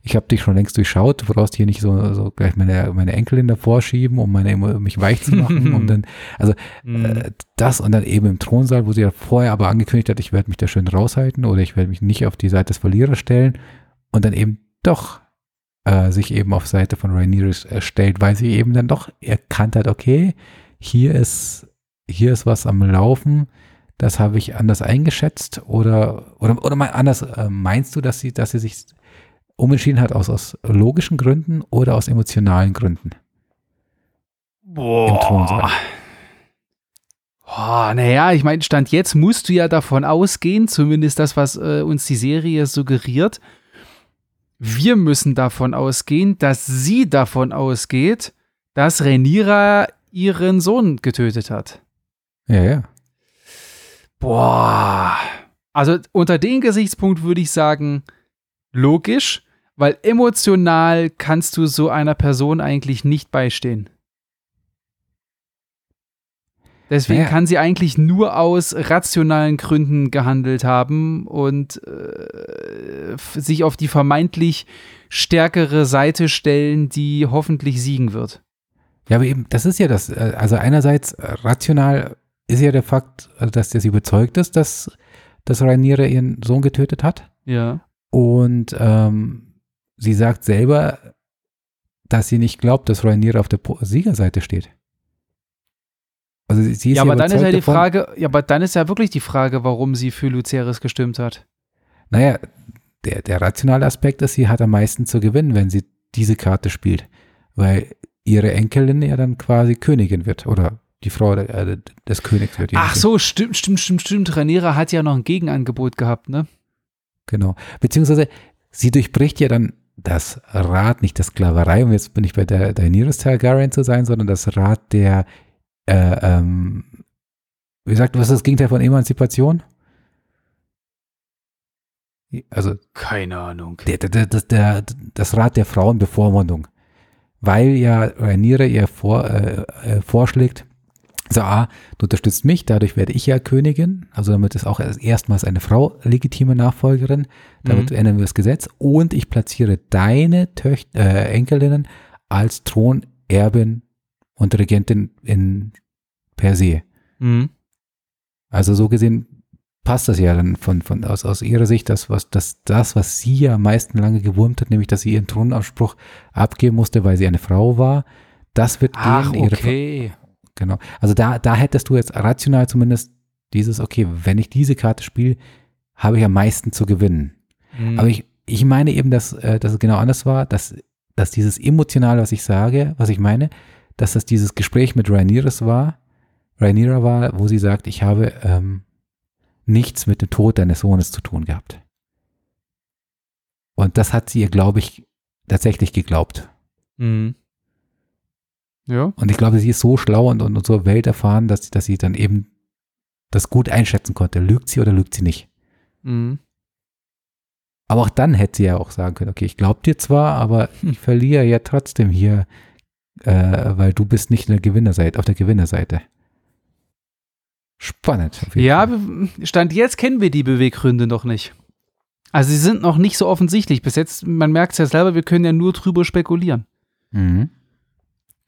ich habe dich schon längst durchschaut, du brauchst hier nicht so, so gleich meine, meine Enkelin davor schieben, um meine, um mich weich zu machen. und dann, also mhm. äh, das und dann eben im Thronsaal, wo sie ja vorher aber angekündigt hat, ich werde mich da schön raushalten oder ich werde mich nicht auf die Seite des Verlierers stellen und dann eben doch äh, sich eben auf Seite von Rhaenyra äh, stellt, weil sie eben dann doch erkannt hat, okay, hier ist, hier ist was am Laufen, das habe ich anders eingeschätzt oder, oder, oder mal anders, äh, meinst du, dass sie, dass sie sich umentschieden hat aus, aus logischen Gründen oder aus emotionalen Gründen. Boah. Oh, naja, ich meine, Stand jetzt musst du ja davon ausgehen, zumindest das, was äh, uns die Serie suggeriert. Wir müssen davon ausgehen, dass sie davon ausgeht, dass Renira ihren Sohn getötet hat. Ja, ja. Boah. Also unter dem Gesichtspunkt würde ich sagen, logisch. Weil emotional kannst du so einer Person eigentlich nicht beistehen. Deswegen ja. kann sie eigentlich nur aus rationalen Gründen gehandelt haben und äh, sich auf die vermeintlich stärkere Seite stellen, die hoffentlich siegen wird. Ja, aber eben, das ist ja das. Äh, also einerseits äh, rational ist ja der Fakt, äh, dass der sie überzeugt ist, dass, dass Rainiere ihren Sohn getötet hat. Ja. Und ähm, sie sagt selber, dass sie nicht glaubt, dass Rainier auf der Siegerseite steht. Also sie, ist ja, aber dann ist ja die davon, Frage, ja, aber dann ist ja wirklich die Frage, warum sie für Luceris gestimmt hat. Naja, der, der rationale Aspekt ist, sie hat am meisten zu gewinnen, wenn sie diese Karte spielt. Weil ihre Enkelin ja dann quasi Königin wird oder die Frau äh, des Königs wird. Ach so, stimmt, stimmt, stimmt, stimmt. Rhaenyra hat ja noch ein Gegenangebot gehabt, ne? Genau. Beziehungsweise sie durchbricht ja dann das Rad, nicht der Sklaverei, um jetzt bin ich bei der Daenerys Targaryen zu sein, sondern das Rad der, äh, ähm, wie gesagt, was ist das Gegenteil von Emanzipation? Also, keine Ahnung. Der, der, der, das Rad der Frauenbevormundung. Weil ja Rhaenyra ihr vor, äh, äh, vorschlägt, so, ah, du unterstützt mich, dadurch werde ich ja Königin. Also damit ist auch erstmals eine Frau legitime Nachfolgerin. Damit mhm. ändern wir das Gesetz. Und ich platziere deine Töchter, äh, Enkelinnen als Thronerbin und Regentin in per se. Mhm. Also so gesehen passt das ja dann von, von aus, aus ihrer Sicht, das, was, das, das, was sie ja am meisten lange gewurmt hat, nämlich, dass sie ihren Thronanspruch abgeben musste, weil sie eine Frau war. Das wird Ach, gegen ihre okay. Genau. Also da, da hättest du jetzt rational zumindest dieses, okay, wenn ich diese Karte spiele, habe ich am meisten zu gewinnen. Mhm. Aber ich, ich meine eben, dass, äh, dass es genau anders war, dass, dass dieses Emotionale, was ich sage, was ich meine, dass das dieses Gespräch mit Rhaenyra war, Rhaenyra war, wo sie sagt, ich habe ähm, nichts mit dem Tod deines Sohnes zu tun gehabt. Und das hat sie ihr, glaube ich, tatsächlich geglaubt. Mhm. Ja. Und ich glaube, sie ist so schlau und, und, und so welterfahren, dass, dass sie dann eben das gut einschätzen konnte. Lügt sie oder lügt sie nicht? Mhm. Aber auch dann hätte sie ja auch sagen können, okay, ich glaube dir zwar, aber ich verliere ja trotzdem hier, äh, weil du bist nicht in der Gewinnerseite, auf der Gewinnerseite. Spannend. Ja, Fall. Stand jetzt kennen wir die Beweggründe noch nicht. Also sie sind noch nicht so offensichtlich. Bis jetzt, man merkt es ja selber, wir können ja nur drüber spekulieren. Mhm.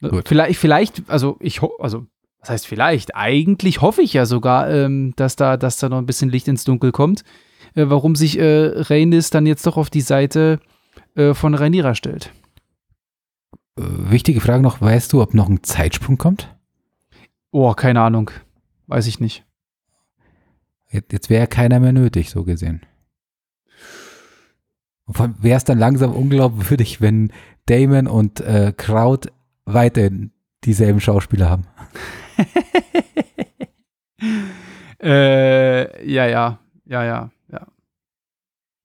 Gut. Vielleicht, vielleicht, also ich, also was heißt vielleicht? Eigentlich hoffe ich ja sogar, ähm, dass da, dass da noch ein bisschen Licht ins Dunkel kommt, äh, warum sich äh, Rhaenys dann jetzt doch auf die Seite äh, von Rhaenyra stellt. Äh, wichtige Frage noch, weißt du, ob noch ein Zeitsprung kommt? Oh, keine Ahnung. Weiß ich nicht. Jetzt, jetzt wäre keiner mehr nötig, so gesehen. Wäre es dann langsam unglaubwürdig, wenn Damon und äh, Kraut weiterhin dieselben Schauspieler haben. äh, ja, ja, ja, ja, ja.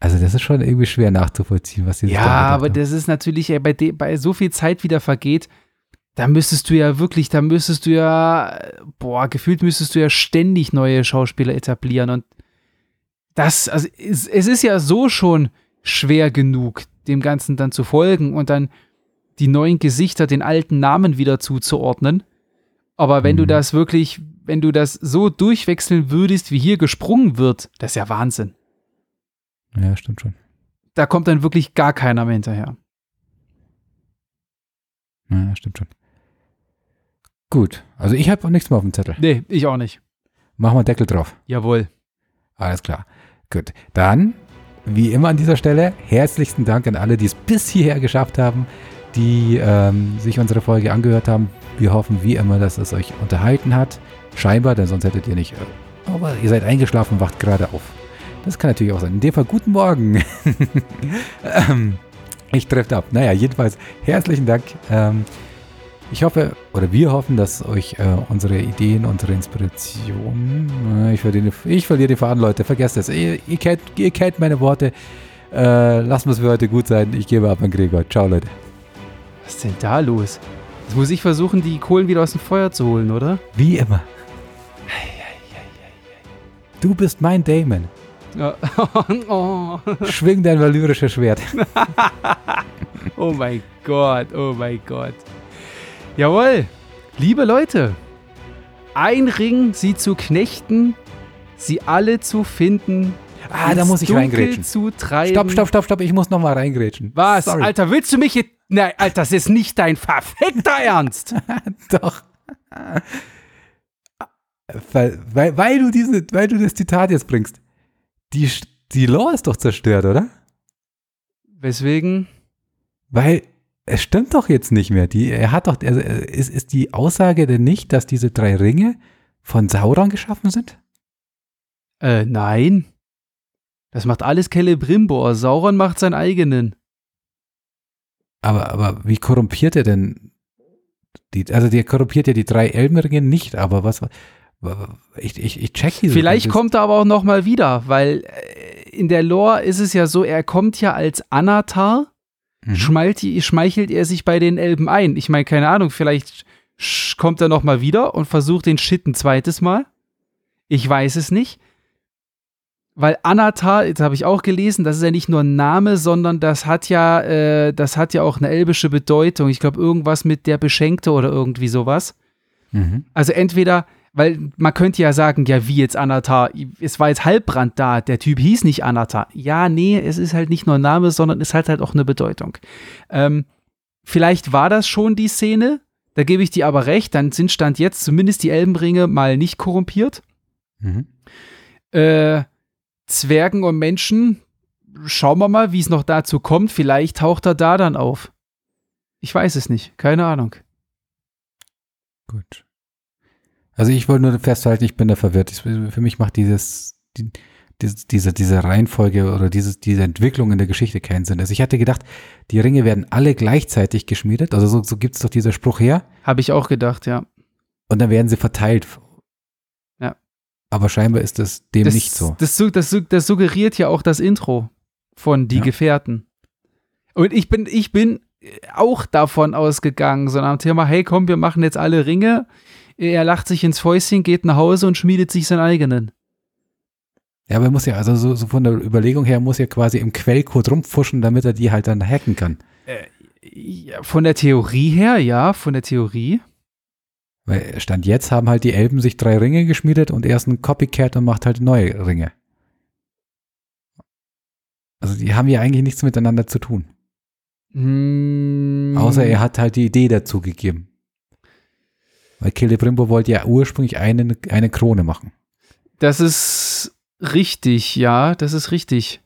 Also das ist schon irgendwie schwer nachzuvollziehen, was sie Ja, aber haben. das ist natürlich bei, bei so viel Zeit wieder vergeht, da müsstest du ja wirklich, da müsstest du ja, boah, gefühlt müsstest du ja ständig neue Schauspieler etablieren und das, also es, es ist ja so schon schwer genug, dem Ganzen dann zu folgen und dann die neuen Gesichter den alten Namen wieder zuzuordnen. Aber wenn mhm. du das wirklich, wenn du das so durchwechseln würdest, wie hier gesprungen wird, das ist ja Wahnsinn. Ja, stimmt schon. Da kommt dann wirklich gar keiner mehr hinterher. Ja, stimmt schon. Gut, also ich habe auch nichts mehr auf dem Zettel. Nee, ich auch nicht. Machen wir Deckel drauf. Jawohl. Alles klar. Gut, dann, wie immer an dieser Stelle, herzlichsten Dank an alle, die es bis hierher geschafft haben, die ähm, sich unsere Folge angehört haben. Wir hoffen wie immer, dass es euch unterhalten hat. Scheinbar, denn sonst hättet ihr nicht. Äh, aber ihr seid eingeschlafen wacht gerade auf. Das kann natürlich auch sein. In dem Fall guten Morgen. ähm, ich treffe ab. Naja, jedenfalls herzlichen Dank. Ähm, ich hoffe, oder wir hoffen, dass euch äh, unsere Ideen, unsere Inspirationen, äh, ich, verliere, ich verliere die Faden, Leute, vergesst es. Ihr, ihr, kennt, ihr kennt meine Worte. Äh, lassen wir es für heute gut sein. Ich gebe ab an Gregor. Ciao, Leute. Was ist denn da los? Jetzt muss ich versuchen, die Kohlen wieder aus dem Feuer zu holen, oder? Wie immer. Du bist mein Damon. Oh. Schwing dein valyrisches Schwert. oh mein Gott, oh mein Gott. Jawohl, liebe Leute, ein Ring, sie zu knechten, sie alle zu finden. Ah, da muss ich Dunkel reingrätschen. Zu treiben. Stopp, stopp, stopp, stopp, ich muss nochmal reingrätschen. Was? Sorry. Alter, willst du mich jetzt. Nein, Alter, das ist nicht dein verfickter Ernst. Doch. Weil, weil, weil, du diese, weil du das Zitat jetzt bringst. Die, die Lore ist doch zerstört, oder? Weswegen? Weil es stimmt doch jetzt nicht mehr. Die, er hat doch, also ist, ist die Aussage denn nicht, dass diese drei Ringe von Sauron geschaffen sind? Äh, nein. Das macht alles Celebrimbor. Sauron macht seinen eigenen. Aber, aber wie korrumpiert er denn die, also der korrumpiert ja die drei Elbenringe nicht, aber was, ich, ich, ich check diese Vielleicht kommt er aber auch nochmal wieder, weil äh, in der Lore ist es ja so, er kommt ja als Anatar mhm. schmeichelt, schmeichelt er sich bei den Elben ein. Ich meine, keine Ahnung, vielleicht kommt er nochmal wieder und versucht den Shit ein zweites Mal. Ich weiß es nicht. Weil Anatar, jetzt habe ich auch gelesen, das ist ja nicht nur ein Name, sondern das hat ja, äh, das hat ja auch eine elbische Bedeutung. Ich glaube, irgendwas mit der Beschenkte oder irgendwie sowas. Mhm. Also entweder weil man könnte ja sagen, ja, wie jetzt Anatar? Es war jetzt Halbbrand da, der Typ hieß nicht Anatar. Ja, nee, es ist halt nicht nur ein Name, sondern es hat halt auch eine Bedeutung. Ähm, vielleicht war das schon die Szene, da gebe ich dir aber recht, dann sind Stand jetzt zumindest die Elbenringe mal nicht korrumpiert. Mhm. Äh, Zwergen und Menschen, schauen wir mal, wie es noch dazu kommt. Vielleicht taucht er da dann auf. Ich weiß es nicht, keine Ahnung. Gut. Also ich wollte nur festhalten, ich bin da verwirrt. Für mich macht dieses, die, diese, diese Reihenfolge oder dieses, diese Entwicklung in der Geschichte keinen Sinn. Also ich hatte gedacht, die Ringe werden alle gleichzeitig geschmiedet. Also so, so gibt es doch dieser Spruch her. Habe ich auch gedacht, ja. Und dann werden sie verteilt. Ja. Aber scheinbar ist das dem das, nicht so. Das, das, das, suggeriert ja auch das Intro von Die ja. Gefährten. Und ich bin, ich bin auch davon ausgegangen, so dem Thema, hey komm, wir machen jetzt alle Ringe er lacht sich ins Fäustchen, geht nach Hause und schmiedet sich seinen eigenen. Ja, aber er muss ja, also so, so von der Überlegung her, muss er quasi im Quellcode rumfuschen, damit er die halt dann hacken kann. Äh, ja, von der Theorie her, ja, von der Theorie. Weil Stand jetzt haben halt die Elben sich drei Ringe geschmiedet und er ist ein Copycat und macht halt neue Ringe. Also die haben ja eigentlich nichts miteinander zu tun. Mm. Außer er hat halt die Idee dazu gegeben. Weil Celebrimbo wollte ja ursprünglich eine, eine Krone machen. Das ist richtig, ja, das ist richtig.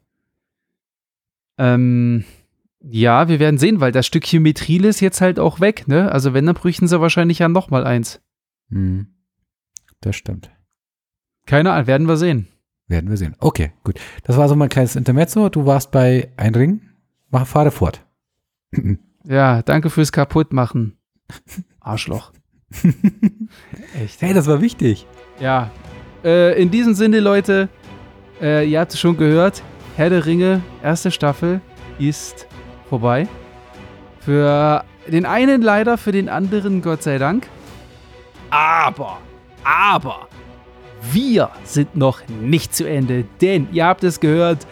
Ähm, ja, wir werden sehen, weil das Stückchen Methril ist jetzt halt auch weg, ne? Also wenn, dann bräuchten sie wahrscheinlich ja nochmal eins. Hm. Das stimmt. Keine Ahnung, werden wir sehen. Werden wir sehen. Okay, gut. Das war so mein kleines Intermezzo. Du warst bei Ein Ring. Mach, fahre fort. ja, danke fürs Kaputtmachen. Arschloch. Echt? Hey, das war wichtig. Ja. Äh, in diesem Sinne, Leute, äh, ihr habt es schon gehört, Herr der Ringe, erste Staffel ist vorbei. Für den einen leider, für den anderen Gott sei Dank. Aber, aber, wir sind noch nicht zu Ende, denn ihr habt es gehört,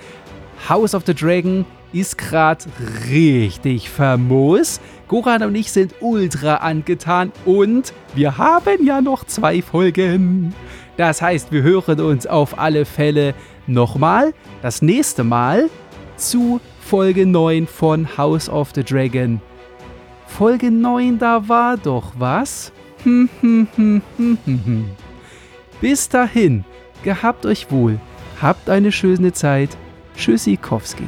House of the Dragon ist gerade richtig famos. Goran und ich sind ultra angetan und wir haben ja noch zwei Folgen. Das heißt, wir hören uns auf alle Fälle nochmal das nächste Mal zu Folge 9 von House of the Dragon. Folge 9, da war doch was? Bis dahin, gehabt euch wohl, habt eine schöne Zeit. Tschüssikowski.